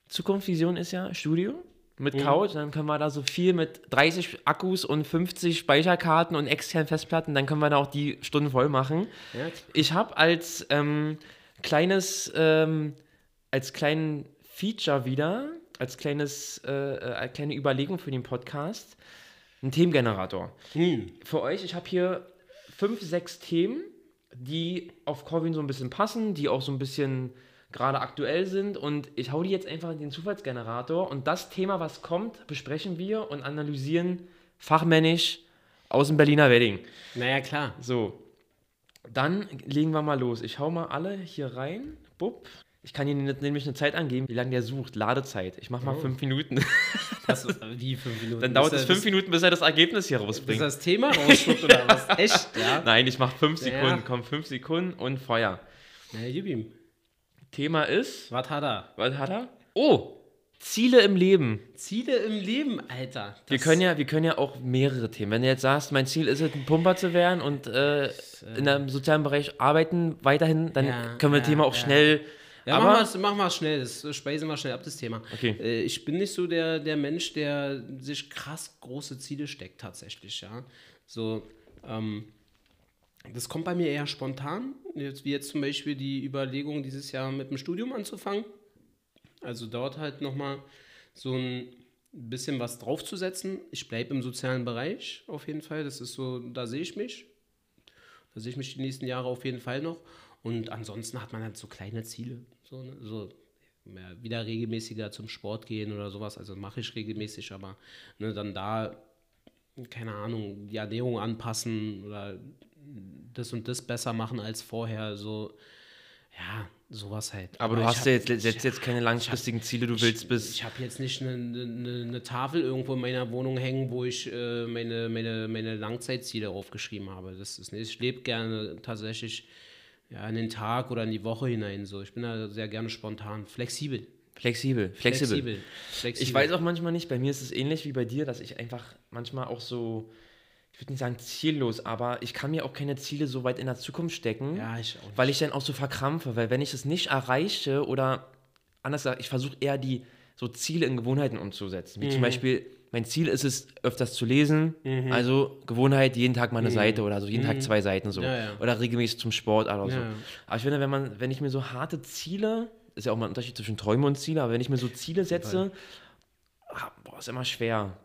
Zukunftsvision ist ja Studio mit Mhm. Couch. Dann können wir da so viel mit 30 Akkus und 50 Speicherkarten und externen Festplatten, dann können wir da auch die Stunden voll machen. Ja, Ich habe als ähm, kleines, ähm, als kleinen Feature wieder, als kleines, äh, äh, als kleine Überlegung für den Podcast, einen Themengenerator. hm. Für euch, ich habe hier fünf, sechs Themen, die auf Corvin so ein bisschen passen, die auch so ein bisschen gerade aktuell sind und ich hau die jetzt einfach in den Zufallsgenerator und das Thema, was kommt, besprechen wir und analysieren fachmännisch aus dem Berliner Wedding. Naja, klar. So, dann legen wir mal los. Ich hau mal alle hier rein. Bupp. Ich kann Ihnen nämlich eine Zeit angeben, wie lange der sucht. Ladezeit. Ich mach mal Oh. fünf Minuten. Das, wie fünf Minuten? Dann dauert Bis es fünf Minuten, bis er das Ergebnis hier Bis rausbringt. das Thema rausspuckt oder was? Echt? Ja. Nein, ich mach fünf Ja. Sekunden. Komm, fünf Sekunden und Feuer. Na, gib ihm. Thema ist, Was hat er? was hat er? Oh, Ziele im Leben. Ziele im Leben, Alter. Wir Das- können, ja, wir können ja auch mehrere Themen. Wenn du jetzt sagst, mein Ziel ist es, ein Pumper zu werden und äh, in einem sozialen Bereich arbeiten weiterhin, dann Ja, können wir das ja, Thema auch ja. schnell. Ja, aber machen wir machen wir schnell, das äh, speisen wir schnell ab, das Thema. Okay. Äh, ich bin nicht so der, der Mensch, der sich krass große Ziele steckt, tatsächlich, ja. So, ähm, das kommt bei mir eher spontan, jetzt, wie jetzt zum Beispiel die Überlegung, dieses Jahr mit dem Studium anzufangen. Also dort halt nochmal so ein bisschen was draufzusetzen. Ich bleibe im sozialen Bereich auf jeden Fall, das ist so, da sehe ich mich. Da sehe ich mich die nächsten Jahre auf jeden Fall noch. Und ansonsten hat man halt so kleine Ziele. So, ne? so wieder regelmäßiger zum Sport gehen oder sowas. Also mache ich regelmäßig, aber ne, dann da, keine Ahnung, die Ernährung anpassen oder das und das besser machen als vorher. So, ja, sowas halt. Aber du ich hast hab- ja jetzt, ich setzt jetzt keine langfristigen Ziele, du willst bis. ich habe jetzt nicht eine, eine, eine Tafel irgendwo in meiner Wohnung hängen, wo ich äh, meine, meine, meine Langzeitziele aufgeschrieben habe. Das ist. Ich lebe gerne tatsächlich ja, in den Tag oder in die Woche hinein. So. Ich bin da sehr gerne spontan. Flexibel. Flexibel, flexibel. Flexibel. Flexibel. Ich weiß auch manchmal nicht, bei mir ist es ähnlich wie bei dir, dass ich einfach manchmal auch so, ich würde nicht sagen ziellos, aber ich kann mir auch keine Ziele so weit in der Zukunft stecken, Ja, ich weil ich dann auch so verkrampfe, weil wenn ich es nicht erreiche oder anders gesagt, ich versuche eher die so Ziele in Gewohnheiten umzusetzen, wie Mhm. zum Beispiel mein Ziel ist es, öfters zu lesen. Also Gewohnheit, jeden Tag mal eine Seite oder so, jeden Tag zwei Seiten so. Mhm. Ja, ja. Oder regelmäßig zum Sport oder so. Ja, ja. Aber ich finde, wenn man, wenn ich mir so harte Ziele, ist ja auch mal ein Unterschied zwischen Träume und Ziele, aber wenn ich mir so Ziele setze, ah, boah, ist immer schwer.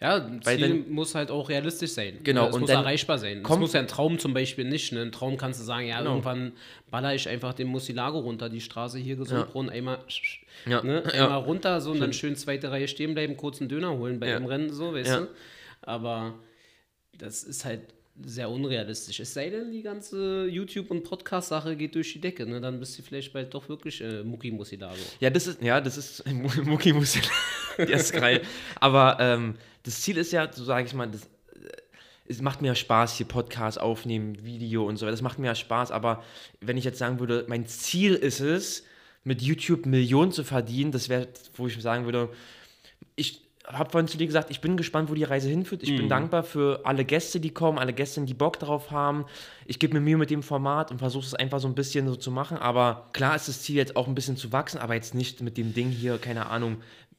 Ja, ein Ziel dann- muss halt auch realistisch sein. Genau, Es und muss erreichbar sein. Es muss ja ein Traum zum Beispiel nicht. Ne? Ein Traum kannst du sagen, ja, Genau. irgendwann baller ich einfach den Musilago runter, die Straße hier Gesundbrunnen, einmal, Ja, ne? ja. einmal runter, so und dann schön zweite Reihe stehen bleiben, kurz einen Döner holen bei Ja. dem Rennen, so, weißt Ja. du? Aber das ist halt sehr unrealistisch. Es sei denn, die ganze YouTube- und Podcast-Sache geht durch die Decke, ne? Dann bist du vielleicht bald doch wirklich äh, Mucki Musilago. Ja, das ist, ja, das ist, Mucki muss, der ist geil. Aber ähm, das Ziel ist ja, so sage ich mal, das, äh, es macht mir ja Spaß, hier Podcast aufnehmen, Video und so, das macht mir ja Spaß, aber wenn ich jetzt sagen würde, mein Ziel ist es, mit YouTube Millionen zu verdienen, das wäre, wo ich sagen würde, ich habe vorhin zu dir gesagt, ich bin gespannt, wo die Reise hinführt. Ich bin dankbar für alle Gäste, die kommen, alle Gäste, die Bock drauf haben. Ich gebe mir Mühe mit dem Format und versuche es einfach so ein bisschen so zu machen. Aber klar ist das Ziel jetzt auch ein bisschen zu wachsen, aber jetzt nicht mit dem Ding hier, keine Ahnung,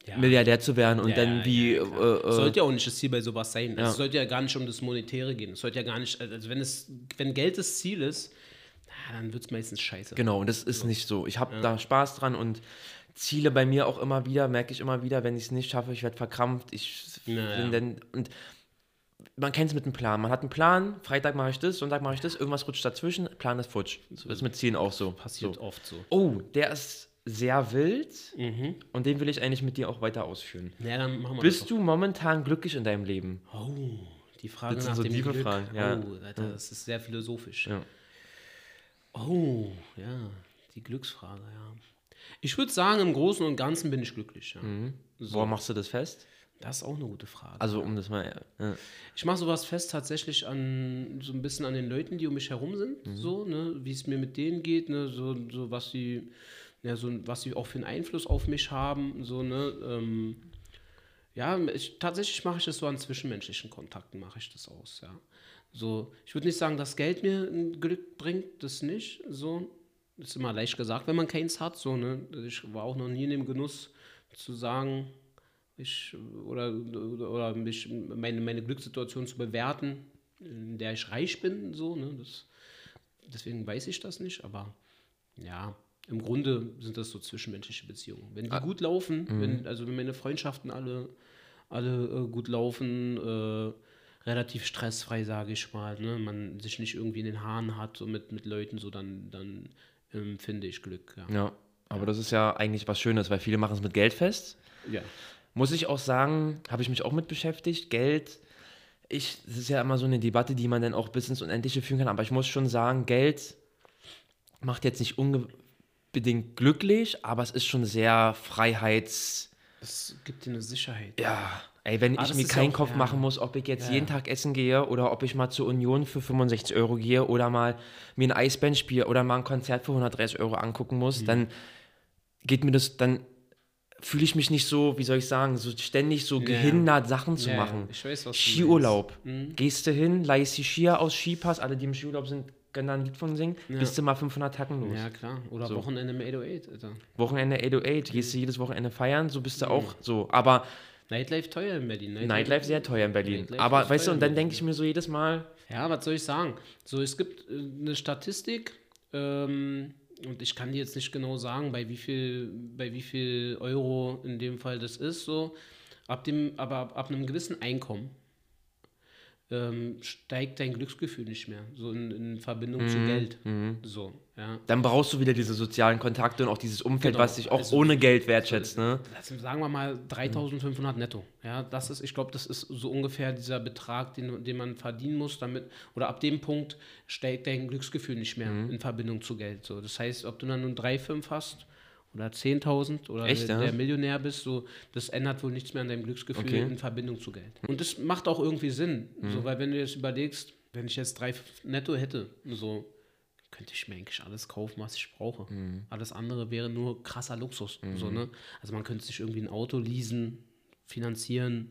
Ja. Milliardär zu werden und Ja, dann ja, wie. äh, äh, sollte ja auch nicht das Ziel bei sowas sein. Ja. Es sollte ja gar nicht um das Monetäre gehen. Es sollte ja gar nicht, also wenn es, wenn Geld das Ziel ist, na, dann wird es meistens scheiße. Genau, und das ist nicht so. Ich habe da Spaß dran und Ziele bei mir auch immer wieder, merke ich immer wieder, wenn ich es nicht schaffe, ich werde verkrampft. Ich bin dann. Und man kennt es mit einem Plan. Man hat einen Plan, Freitag mache ich das, Sonntag mache ich das, irgendwas rutscht dazwischen, Plan ist futsch. So ist mit Zielen auch so. Passiert so. oft so. Oh, der ist sehr wild Mhm. und den will ich eigentlich mit dir auch weiter ausführen. Ja, dann machen wir Bist du momentan glücklich in deinem Leben? Oh, die Frage Das nach so dem Glück. Fragen, ja. Oh, Alter, das ist sehr philosophisch. Ja. Oh, ja, die Glücksfrage, ja. Ich würde sagen, im Großen und Ganzen bin ich glücklich. Ja. Woran machst du das fest? Das ist auch eine gute Frage. Also um das mal. Ja. Ich mache sowas fest tatsächlich an so ein bisschen an den Leuten, die um mich herum sind, Mhm. so, ne, wie es mir mit denen geht, ne, so, so was sie, ja, so was sie auch für einen Einfluss auf mich haben, so, ne, ähm, ja, ich, tatsächlich mache ich das so an zwischenmenschlichen Kontakten, mache ich das aus, ja. So, ich würde nicht sagen, dass Geld mir ein Glück bringt, das nicht, so. Das ist immer leicht gesagt, wenn man keins hat, so, ne. Ich war auch noch nie in dem Genuss zu sagen, ich oder, oder, mich meine, meine Glückssituation zu bewerten, in der ich reich bin, so, ne? Das, deswegen weiß ich das nicht, aber ja, im Grunde sind das so zwischenmenschliche Beziehungen. Wenn die gut laufen, wenn, also wenn meine Freundschaften alle, alle äh, gut laufen, äh, relativ stressfrei, sage ich mal, ne? man sich nicht irgendwie in den Haaren hat so mit, mit Leuten, so dann, dann ähm, finde ich Glück. Ja. ja. Aber das ist ja eigentlich was Schönes, weil viele machen es mit Geld fest. ja. Muss ich auch sagen, habe ich mich auch mit beschäftigt. Geld, ich, das ist ja immer so eine Debatte, die man dann auch bis ins Unendliche führen kann. Aber ich muss schon sagen, Geld macht jetzt nicht unbedingt glücklich, aber es ist schon sehr Freiheits. Es gibt dir eine Sicherheit. Ja, ey, wenn Ah, ich mir keinen auch- Kopf ja. machen muss, ob ich jetzt Ja, jeden. Tag essen gehe oder ob ich mal zur Union für 65 Euro gehe oder mal mir ein Eisband spiele oder mal ein Konzert für 130 Euro angucken muss, Mhm. dann geht mir das, dann fühle ich mich nicht so, wie soll ich sagen, so ständig so gehindert, Sachen zu machen. ich weiß, was Skiurlaub. Mhm. Gehst du hin, die Skier aus Skipass, alle, die im Skiurlaub sind, können da ein Lied von singen, Ja. bist du mal 500 Tacken los. Ja, klar. Oder So. Wochenende im 808, Alter. Wochenende 808, gehst Mhm. du jedes Wochenende feiern, so bist du auch so. Aber Nightlife teuer in Berlin. Nightlife sehr teuer in Berlin. Nightlife Aber weißt du, und dann denke ich mir so jedes Mal, Ja, was soll ich sagen? So, es gibt äh, eine Statistik, ähm, und ich kann dir jetzt nicht genau sagen, bei wie viel, bei wie viel Euro in dem Fall das ist, so. Ab dem, aber ab, ab einem gewissen Einkommen ähm, steigt dein Glücksgefühl nicht mehr, so in, in Verbindung Mhm, zu Geld. So, ja. dann brauchst du wieder diese sozialen Kontakte und auch dieses Umfeld, Genau. was dich auch Also- ohne Geld wertschätzt, ne? Das sind, sagen wir mal 3500 netto. Ja, das ist, ich glaube, das ist so ungefähr dieser Betrag, den, den man verdienen muss, damit, oder ab dem Punkt steigt dein Glücksgefühl nicht mehr Mhm. in Verbindung zu Geld. So. Das heißt, ob du dann nur 3,5 hast oder 10.000 oder Echt, der, ja? der Millionär bist, so, das ändert wohl nichts mehr an deinem Glücksgefühl Okay. in Verbindung zu Geld. Und das macht auch irgendwie Sinn, Mhm. so, weil wenn du jetzt überlegst, wenn ich jetzt 3 netto hätte, so, könnte ich mir eigentlich alles kaufen, was ich brauche. Mhm. Alles andere wäre nur krasser Luxus. So, ne? Also man könnte sich irgendwie ein Auto leasen, finanzieren,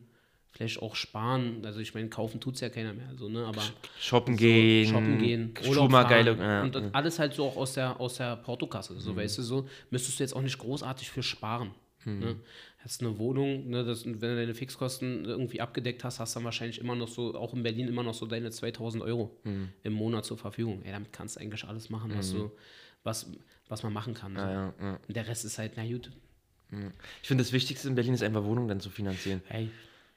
vielleicht auch sparen. Also ich meine, kaufen tut es ja keiner mehr. So, ne? Aber Shoppen gehen, shoppen gehen, fahren geile, ja, und ja. Mhm. alles halt so auch aus der, aus der Portokasse. So, weißt du, so müsstest du jetzt auch nicht großartig für sparen. Mhm. Ne? Hast eine Wohnung, ne, das, wenn du deine Fixkosten irgendwie abgedeckt hast, hast du dann wahrscheinlich immer noch so, auch in Berlin immer noch so deine 2000 Euro Mhm. im Monat zur Verfügung. Ey, damit kannst du eigentlich alles machen, was, du, was, was man machen kann. So. Ja, der Rest ist halt, na gut, Ich finde, das Wichtigste in Berlin ist einfach Wohnung dann zu finanzieren. hey,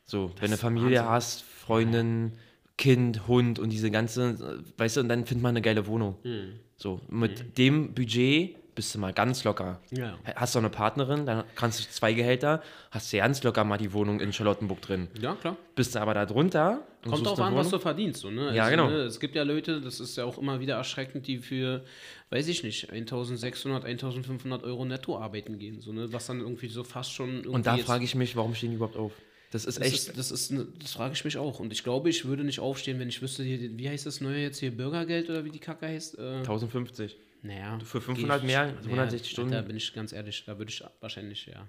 So, wenn du Familie Wahnsinn. hast, Freundin, Kind, Hund und diese ganze, weißt du, und dann findet man eine geile Wohnung. Mhm. So, mit dem Budget bist du mal ganz locker. Ja. Hast du eine Partnerin, dann kannst du zwei Gehälter, hast du ganz locker mal die Wohnung in Charlottenburg drin. ja, klar. Bist du aber da drunter und Kommt auch an, was du verdienst. So, ne? Ja, genau. Ne, es gibt ja Leute, das ist ja auch immer wieder erschreckend, die für, weiß ich nicht, 1600, 1500 Euro netto arbeiten gehen. So, ne? Was dann irgendwie so fast schon. Irgendwie Und da frage ich mich, warum stehen die überhaupt auf? Das ist Das, echt. ist, das, ist, ne- das frage ich mich auch. Und ich glaube, ich würde nicht aufstehen, wenn ich wüsste, hier, wie heißt das neue jetzt hier, Bürgergeld oder wie die Kacke heißt? Äh, 1050. naja. für 500 mehr, 160 Stunden? Da bin ich ganz ehrlich, da würde ich wahrscheinlich ja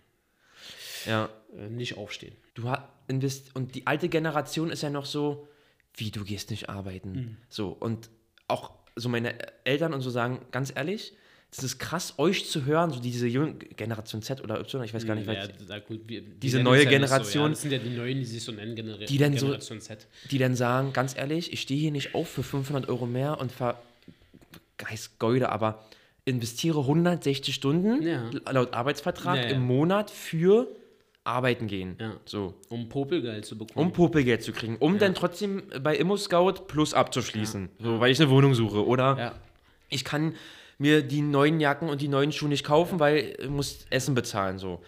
Ja. äh, nicht aufstehen. Du hast invest und die alte Generation ist ja noch so, wie du gehst nicht arbeiten. Mhm. So und auch so meine Eltern und so sagen, ganz ehrlich, es ist krass, euch zu hören, so diese junge Generation Z oder Y, ich weiß gar nicht, ja, was, da, gut, wir, die diese neue ja Generation, So, ja. Das sind ja die Neuen, die sich so nennen, Genera Die dann so- Generation Z. die dann sagen, ganz ehrlich, ich stehe hier nicht auf für 500 Euro mehr und ver heißt Geude, aber investiere 160 Stunden Ja. laut Arbeitsvertrag Ja, ja. im Monat für Arbeiten gehen. Ja. So. Um Popelgeld zu bekommen. Um Popelgeld zu kriegen, um dann trotzdem bei Immo-Scout Plus abzuschließen, so, weil ich eine Wohnung suche. Oder ja. ich kann mir die neuen Jacken und die neuen Schuhe nicht kaufen, weil ich muss Essen bezahlen. So.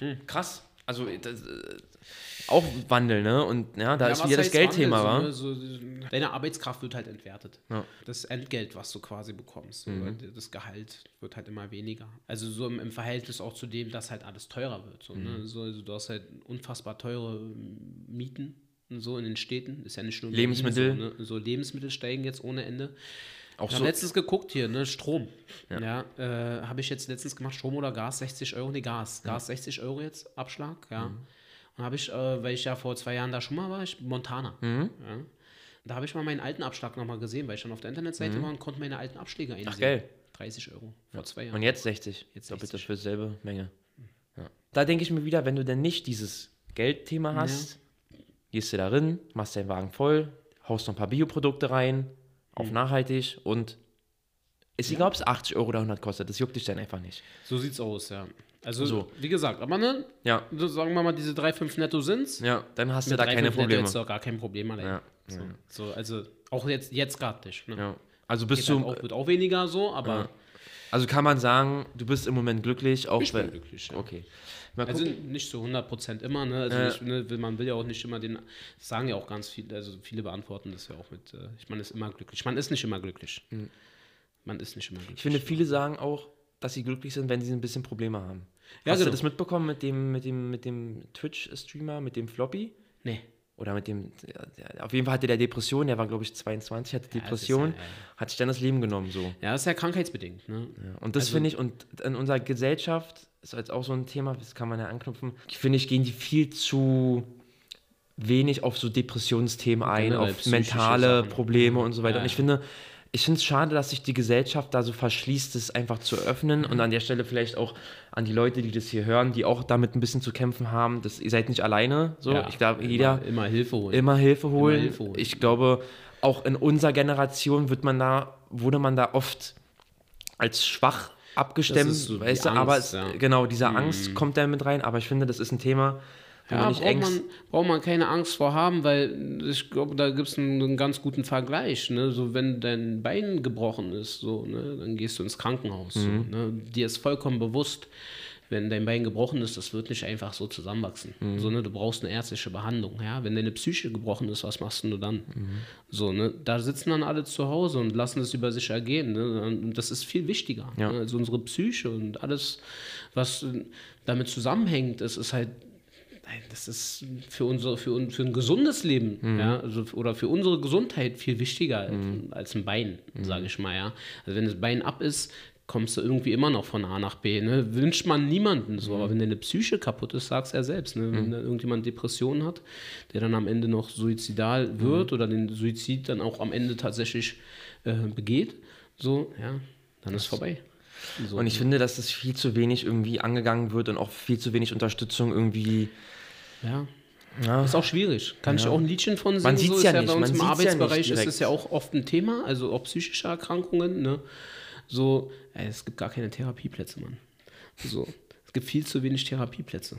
Mhm. Krass. Also, das, äh, auch Wandel, ne? Und ja, da Ja, ist wieder das Geldthema, wa? So, ne, so, deine Arbeitskraft wird halt entwertet. Ja. Das Entgelt, was du quasi bekommst. Mhm. Das Gehalt wird halt immer weniger. Also so im, im Verhältnis auch zu dem, dass halt alles teurer wird. So, Mhm. ne? so, also du hast halt unfassbar teure Mieten so in den Städten. Ist ja nicht nur Lebensmittel. So, ne? so Lebensmittel steigen jetzt ohne Ende. Auch Ich habe so, letztens geguckt hier, ne, Strom. Ja, äh, habe ich jetzt letztens gemacht, Strom oder Gas, 60 Euro, nee, Gas. Gas 60 Euro jetzt, Abschlag, ja. Mhm. Und habe ich, äh, weil ich ja vor zwei Jahren da schon mal war, ich, Montana. Mhm. Ja. Da habe ich mal meinen alten Abschlag nochmal gesehen, weil ich schon auf der Internetseite war und konnte meine alten Abschläge einsehen. Mhm. Ach, geil. 30 Euro vor zwei Jahren. Und jetzt 60. Jetzt Doppelt 60. für selbe Menge. Ja. Da denke ich mir wieder, wenn du denn nicht dieses Geldthema hast, gehst du da rein, machst deinen Wagen voll, haust noch ein paar Bioprodukte rein, Mhm. Auf nachhaltig und ist egal, ob es 80 Euro oder 100 kostet, das juckt dich dann einfach nicht. So sieht's aus, ja. Also, So. wie gesagt, aber ne, Ja, sagen wir mal, diese 3,5 netto sind's. ja, dann hast du da 3,5 keine netto Probleme. du auch gar kein Problem allein. Ja, So, so, also auch jetzt, jetzt gerade nicht. Ne? Ja. Also bist Geht du, halt auch, wird auch weniger so, aber also kann man sagen, du bist im Moment glücklich, auch ich bin wenn. glücklich. Ja. Okay. Mal Also gucken. nicht zu 100% immer, ne? Also Äh. ich, ne, will- man will ja auch nicht immer den, das sagen ja auch ganz viele, also viele beantworten das ja auch mit, äh, ich man ist immer glücklich. Man ist nicht immer glücklich. Man ist nicht immer glücklich. Ich finde, viele sagen auch, dass sie glücklich sind, wenn sie ein bisschen Probleme haben. Ja, Hast genau. du das mitbekommen mit dem, mit dem, mit dem Twitch-Streamer, mit dem Floppy? nee. Oder mit dem, auf jeden Fall hatte der Depression, der war glaube ich 22, hatte Depression, ja- ja, hat sich dann das Leben genommen so. Ja, das ist ja krankheitsbedingt, ne? Ja. Und das Also- finde ich, und in unserer Gesellschaft, ist jetzt auch so ein Thema, das kann man ja anknüpfen, finde ich, gehen die viel zu wenig auf so Depressionsthemen ein, auf mentale. Probleme und so weiter. Und ich finde, ich finde es schade, dass sich die Gesellschaft da so verschließt, das einfach zu öffnen und an der Stelle vielleicht auch an die Leute, die das hier hören, die auch damit ein bisschen zu kämpfen haben, dass ihr seid nicht alleine. So, Ja, ich glaube, immer, jeder Immer Hilfe holen. immer Hilfe holen. Hilfe holen. Ich glaube, auch in unserer Generation wird man da, wurde man da oft als schwach abgestimmt, Das ist so weißt du, aber es, ja. Mhm. genau, diese Angst kommt da mit rein, aber ich finde, das ist ein Thema, wo Ja, braucht man, braucht man keine Angst vor haben, weil ich glaube, da gibt es einen, einen ganz guten Vergleich. Ne? So, wenn dein Bein gebrochen ist, so, ne, dann gehst du ins Krankenhaus. Mhm. So, ne? Dir ist vollkommen bewusst, wenn dein Bein gebrochen ist, das wird nicht einfach so zusammenwachsen. Mhm. So, ne? Du brauchst eine ärztliche Behandlung. Ja? Wenn deine Psyche gebrochen ist, was machst du dann? Mhm. So, ne? Da sitzen dann alle zu Hause und lassen es über sich ergehen. Ne? Das ist viel wichtiger. Ja. Ne? Also unsere Psyche und alles, was damit zusammenhängt, das ist halt Nein, das ist für unser, für, un- für ein gesundes Leben, Mhm. ja, also, oder für unsere Gesundheit viel wichtiger als, als ein Bein, Mhm. sage ich mal, ja. Also wenn das Bein ab ist, kommst du irgendwie immer noch von A nach B. Ne? Wünscht man niemanden so, Mhm. aber wenn deine Psyche kaputt ist, sagst du ja selbst. Ne? Wenn da irgendjemand Depressionen hat, der dann am Ende noch suizidal Mhm. wird oder den Suizid dann auch am Ende tatsächlich äh, begeht, so, ja, dann ist vorbei. So, und ich finde, dass das viel zu wenig irgendwie angegangen wird und auch viel zu wenig Unterstützung irgendwie, Ja. ja, Ist auch schwierig. Kann ich auch ein Liedchen von singen? Man sieht's so ja ja nicht, bei uns man im sieht's ja nicht Arbeitsbereich ist es ja auch oft ein Thema, also auch psychische Erkrankungen. Ne? So, ey, es gibt gar keine Therapieplätze, Mann. So, es gibt viel zu wenig Therapieplätze.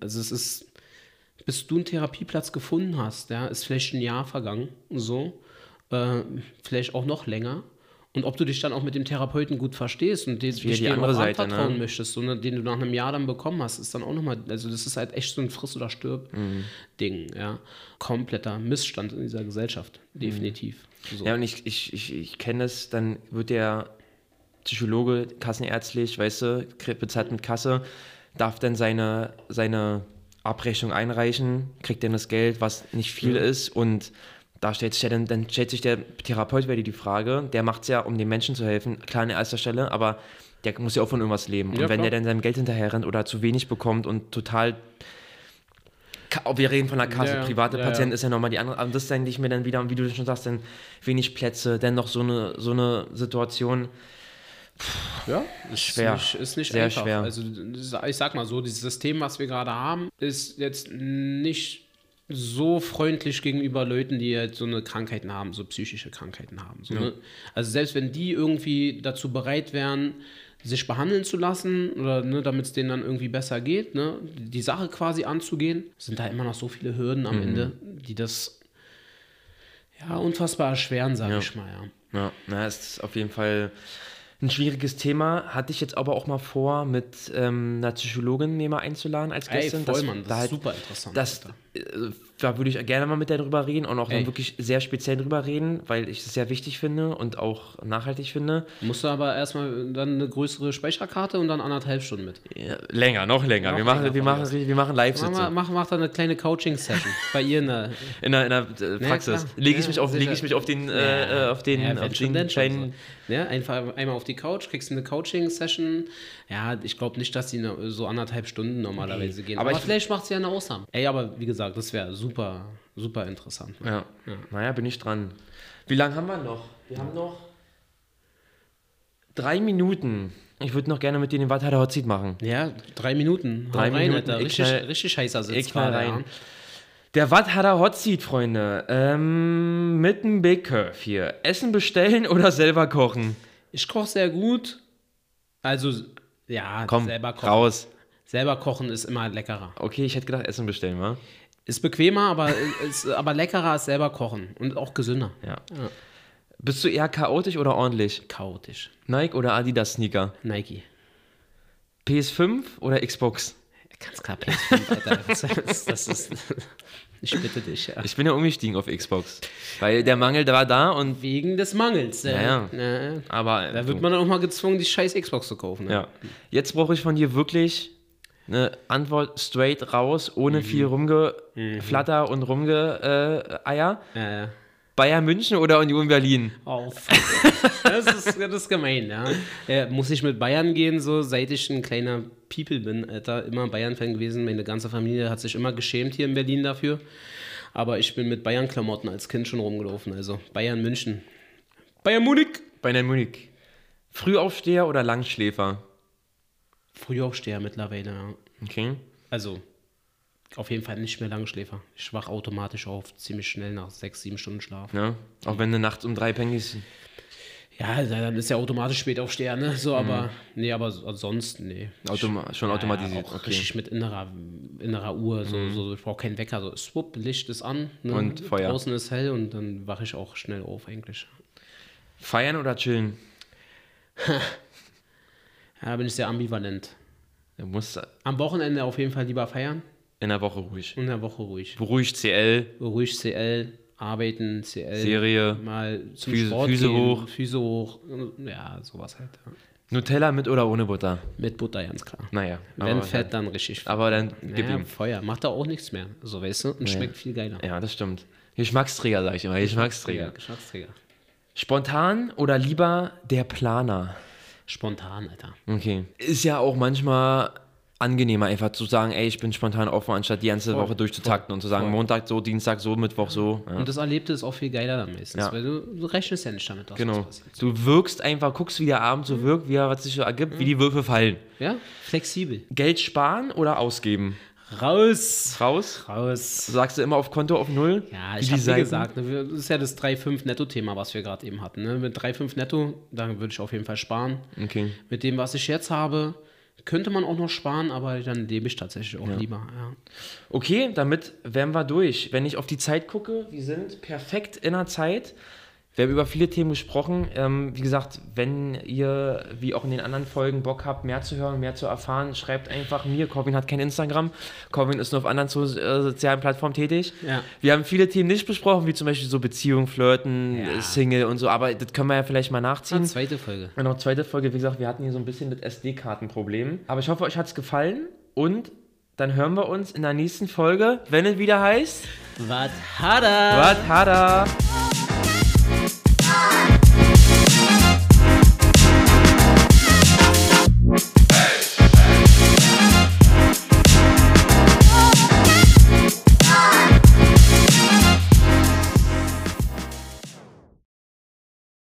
Also es ist, bis du einen Therapieplatz gefunden hast, ja, ist vielleicht ein Jahr vergangen, so, äh, vielleicht auch noch länger. Und ob du dich dann auch mit dem Therapeuten gut verstehst und den, dich die andere auch Seite, anvertrauen ne? möchtest, so, ne, den du nach einem Jahr dann bekommen hast, ist dann auch nochmal, also das ist halt echt so ein Friss- oder Stirb-Ding, ja. Kompletter Missstand in dieser Gesellschaft, definitiv. So. Ja, und ich, ich, ich, ich kenne es, dann wird der Psychologe kassenärztlich, weißt du, bezahlt mit Kasse, darf dann seine, seine Abrechnung einreichen, kriegt dann das Geld, was nicht viel ist und da stellt sich ja dann, dann stellt sich der Therapeut wieder die Frage, der macht es ja, um den Menschen zu helfen, klar an erster Stelle, aber der muss ja auch von irgendwas leben. Ja, und wenn klar. der dann seinem Geld hinterher rennt oder zu wenig bekommt und total Ka- Wir reden von der Kasse, Ja, ja. private Ja, Patienten ja. ist ja nochmal die andere. Aber das denke ich mir dann wieder, wie du schon sagst, dann wenig Plätze, dann noch so eine, so eine Situation. Ja, Schwer. Ist nicht, ist nicht Sehr einfach. schwer. Also ich sag mal so, dieses System, was wir gerade haben, ist jetzt nicht so freundlich gegenüber Leuten, die halt so eine Krankheiten haben, so psychische Krankheiten haben. So, ne? Also selbst wenn die irgendwie dazu bereit wären, sich behandeln zu lassen oder ne, damit es denen dann irgendwie besser geht, ne, die Sache quasi anzugehen, sind da immer noch so viele Hürden am Ende, die das ja unfassbar erschweren, sage Ja. ich mal. Ja. Ja, na, es ist auf jeden Fall Ein schwieriges Thema. Hatte ich jetzt aber auch mal vor, mit ähm, einer Psychologin mir mal einzuladen als Ey, Gästin. voll, dass Mann, das da ist halt- super interessant. Das, äh, da würde ich gerne mal mit der drüber reden und auch dann wirklich sehr speziell drüber reden, weil ich es sehr wichtig finde und auch nachhaltig finde. Musst du aber erstmal dann eine größere Speicherkarte und dann anderthalb Stunden mit. Ja, länger, noch länger. Noch wir machen, länger wir machen, wir machen Mach, Live-Sitzung. mal- mach, mach da eine kleine Coaching-Session bei ihr in der. In der, in der äh, Praxis. klar. Lege ich, Ja, mich auf, lege ich mich auf den, äh, äh, auf den, Ja, auf den kleinen. so. Ja, einfach einmal auf die Couch, kriegst eine Coaching-Session. Ja, ich glaube nicht, dass die ne- so anderthalb Stunden normalerweise gehen. aber Aber, ich- vielleicht macht sie ja eine Ausnahme. Ey, aber wie gesagt, das wäre super, super interessant. Ja. Naja, bin ich dran. Wie lange haben wir noch? Wir haben noch drei Minuten. Ich würde noch gerne mit dir den Watt Hot Seat machen. Ja, drei Minuten. Drei rein, Minuten, Alter. ich Richtig, knall- richtig heißer Sitz ich knall rein. ja. Der Watt Hot Seat, Freunde. Ähm, mit einem Big Curve hier. Essen bestellen oder selber kochen? Ich koche sehr gut. Also, ja, Komm, selber kochen. raus. Selber kochen ist immer leckerer. Okay, ich hätte gedacht, Essen bestellen, wa? Ist bequemer, aber, ist, aber leckerer als selber kochen. Und auch gesünder. Ja. Bist du eher chaotisch oder ordentlich? Chaotisch. Nike oder Adidas Sneaker? Nike. PS5 oder Xbox? Ganz klar PS5, Alter. Das ist, das ist, ich bitte dich, ja. Ich bin ja umgestiegen auf Xbox. Weil der Mangel war da und. Wegen des Mangels. äh, Ja, äh, Aber. Da wird man dann auch mal gezwungen, die scheiß Xbox zu kaufen. Ne? Ja. Jetzt brauche ich von dir wirklich eine Antwort straight raus, ohne viel Rumgeflatter und Rumgeeier. Äh, Bayern München oder Union Berlin? auf. das, ist, das ist gemein, ja. Äh, muss ich mit Bayern gehen, so seit ich ein kleiner People bin, Alter. Immer Bayern-Fan gewesen. Meine ganze Familie hat sich immer geschämt hier in Berlin dafür. Aber ich bin mit Bayern-Klamotten als Kind schon rumgelaufen. Also Bayern München. Bayern Munich. Bayern Munich. Frühaufsteher oder Langschläfer? Frühaufsteher mittlerweile, ja. Okay. Also, auf jeden Fall nicht mehr Langschläfer. Ich wach automatisch auf, ziemlich schnell nach sechs, sieben Stunden Schlaf. Ja. Auch wenn du nachts um drei pengst. Ja, dann ist ja automatisch Spätaufsteher, ne? So, aber, nee, aber so- sonst, nee. Automa schon automatisiert. Ja, auch okay. richtig mit innerer, innerer Uhr, so, so ich brauche keinen Wecker, so swoop, Licht ist an ne? Und Feuer. Draußen ist hell und dann wache ich auch schnell auf eigentlich. Feiern oder chillen? Ja, bin ich sehr ambivalent. Du musst Am Wochenende auf jeden Fall lieber feiern in der Woche ruhig. in der Woche ruhig. Beruhigt CL, Ruhig CL, arbeiten, CL. Serie, Mal zum Füße- Sport Füße gehen, hoch. Füße hoch. Ja, sowas halt. Ja. Nutella mit oder ohne Butter? Mit Butter, ganz klar. Naja. Wenn Fett, dann richtig. Aber dann gib ja, ihm. Feuer. Macht da auch nichts mehr. So, weißt du? Und schmeckt viel geiler. Ja, das stimmt. Geschmacksträger, sag ich immer. Geschmacksträger. Geschmacksträger. Spontan oder lieber der Planer? Spontan, Alter. Okay. Ist ja auch manchmal angenehmer, einfach zu sagen, ey, ich bin spontan offen, anstatt die ganze Woche durchzutakten und zu sagen, voll. Montag so, Dienstag so, Mittwoch so. Ja. Und das Erlebte ist auch viel geiler dann meistens, Ja. weil du, du rechnest ja nicht damit, dass Genau. was passiert. Du wirkst einfach, guckst, wie der Abend so wirkt, wie er was sich so ergibt, wie die Würfe fallen. Ja, flexibel. Geld sparen oder ausgeben? Raus! Raus? Raus! Sagst du immer auf Konto auf Null? Ja, ich habe Seiten? gesagt, ne, das ist ja das 3,5 Netto-Thema, was wir gerade eben hatten. Ne? Mit 3,5 Netto, da würde ich auf jeden Fall sparen. Okay. Mit dem, was ich jetzt habe, könnte man auch noch sparen, aber dann lebe ich tatsächlich auch lieber. Ja. Okay, damit wären wir durch. Wenn ich auf die Zeit gucke, wir sind perfekt in der Zeit. Wir haben über viele Themen gesprochen. Ähm, wie gesagt, wenn ihr, wie auch in den anderen Folgen, Bock habt, mehr zu hören, mehr zu erfahren, schreibt einfach mir. Corvin hat kein Instagram. Corvin ist nur auf anderen so, äh, sozialen Plattformen tätig. Ja. Wir haben viele Themen nicht besprochen, wie zum Beispiel so Beziehung, Flirten, Ja. Single und so. Aber das können wir ja vielleicht mal nachziehen. Ah, zweite Folge. Noch zweite Folge, wie gesagt, wir hatten hier so ein bisschen das SD-Kartenproblem. Aber ich hoffe, euch hat es gefallen. Und dann hören wir uns in der nächsten Folge, wenn es wieder heißt. Was hat er? Was hat er? time.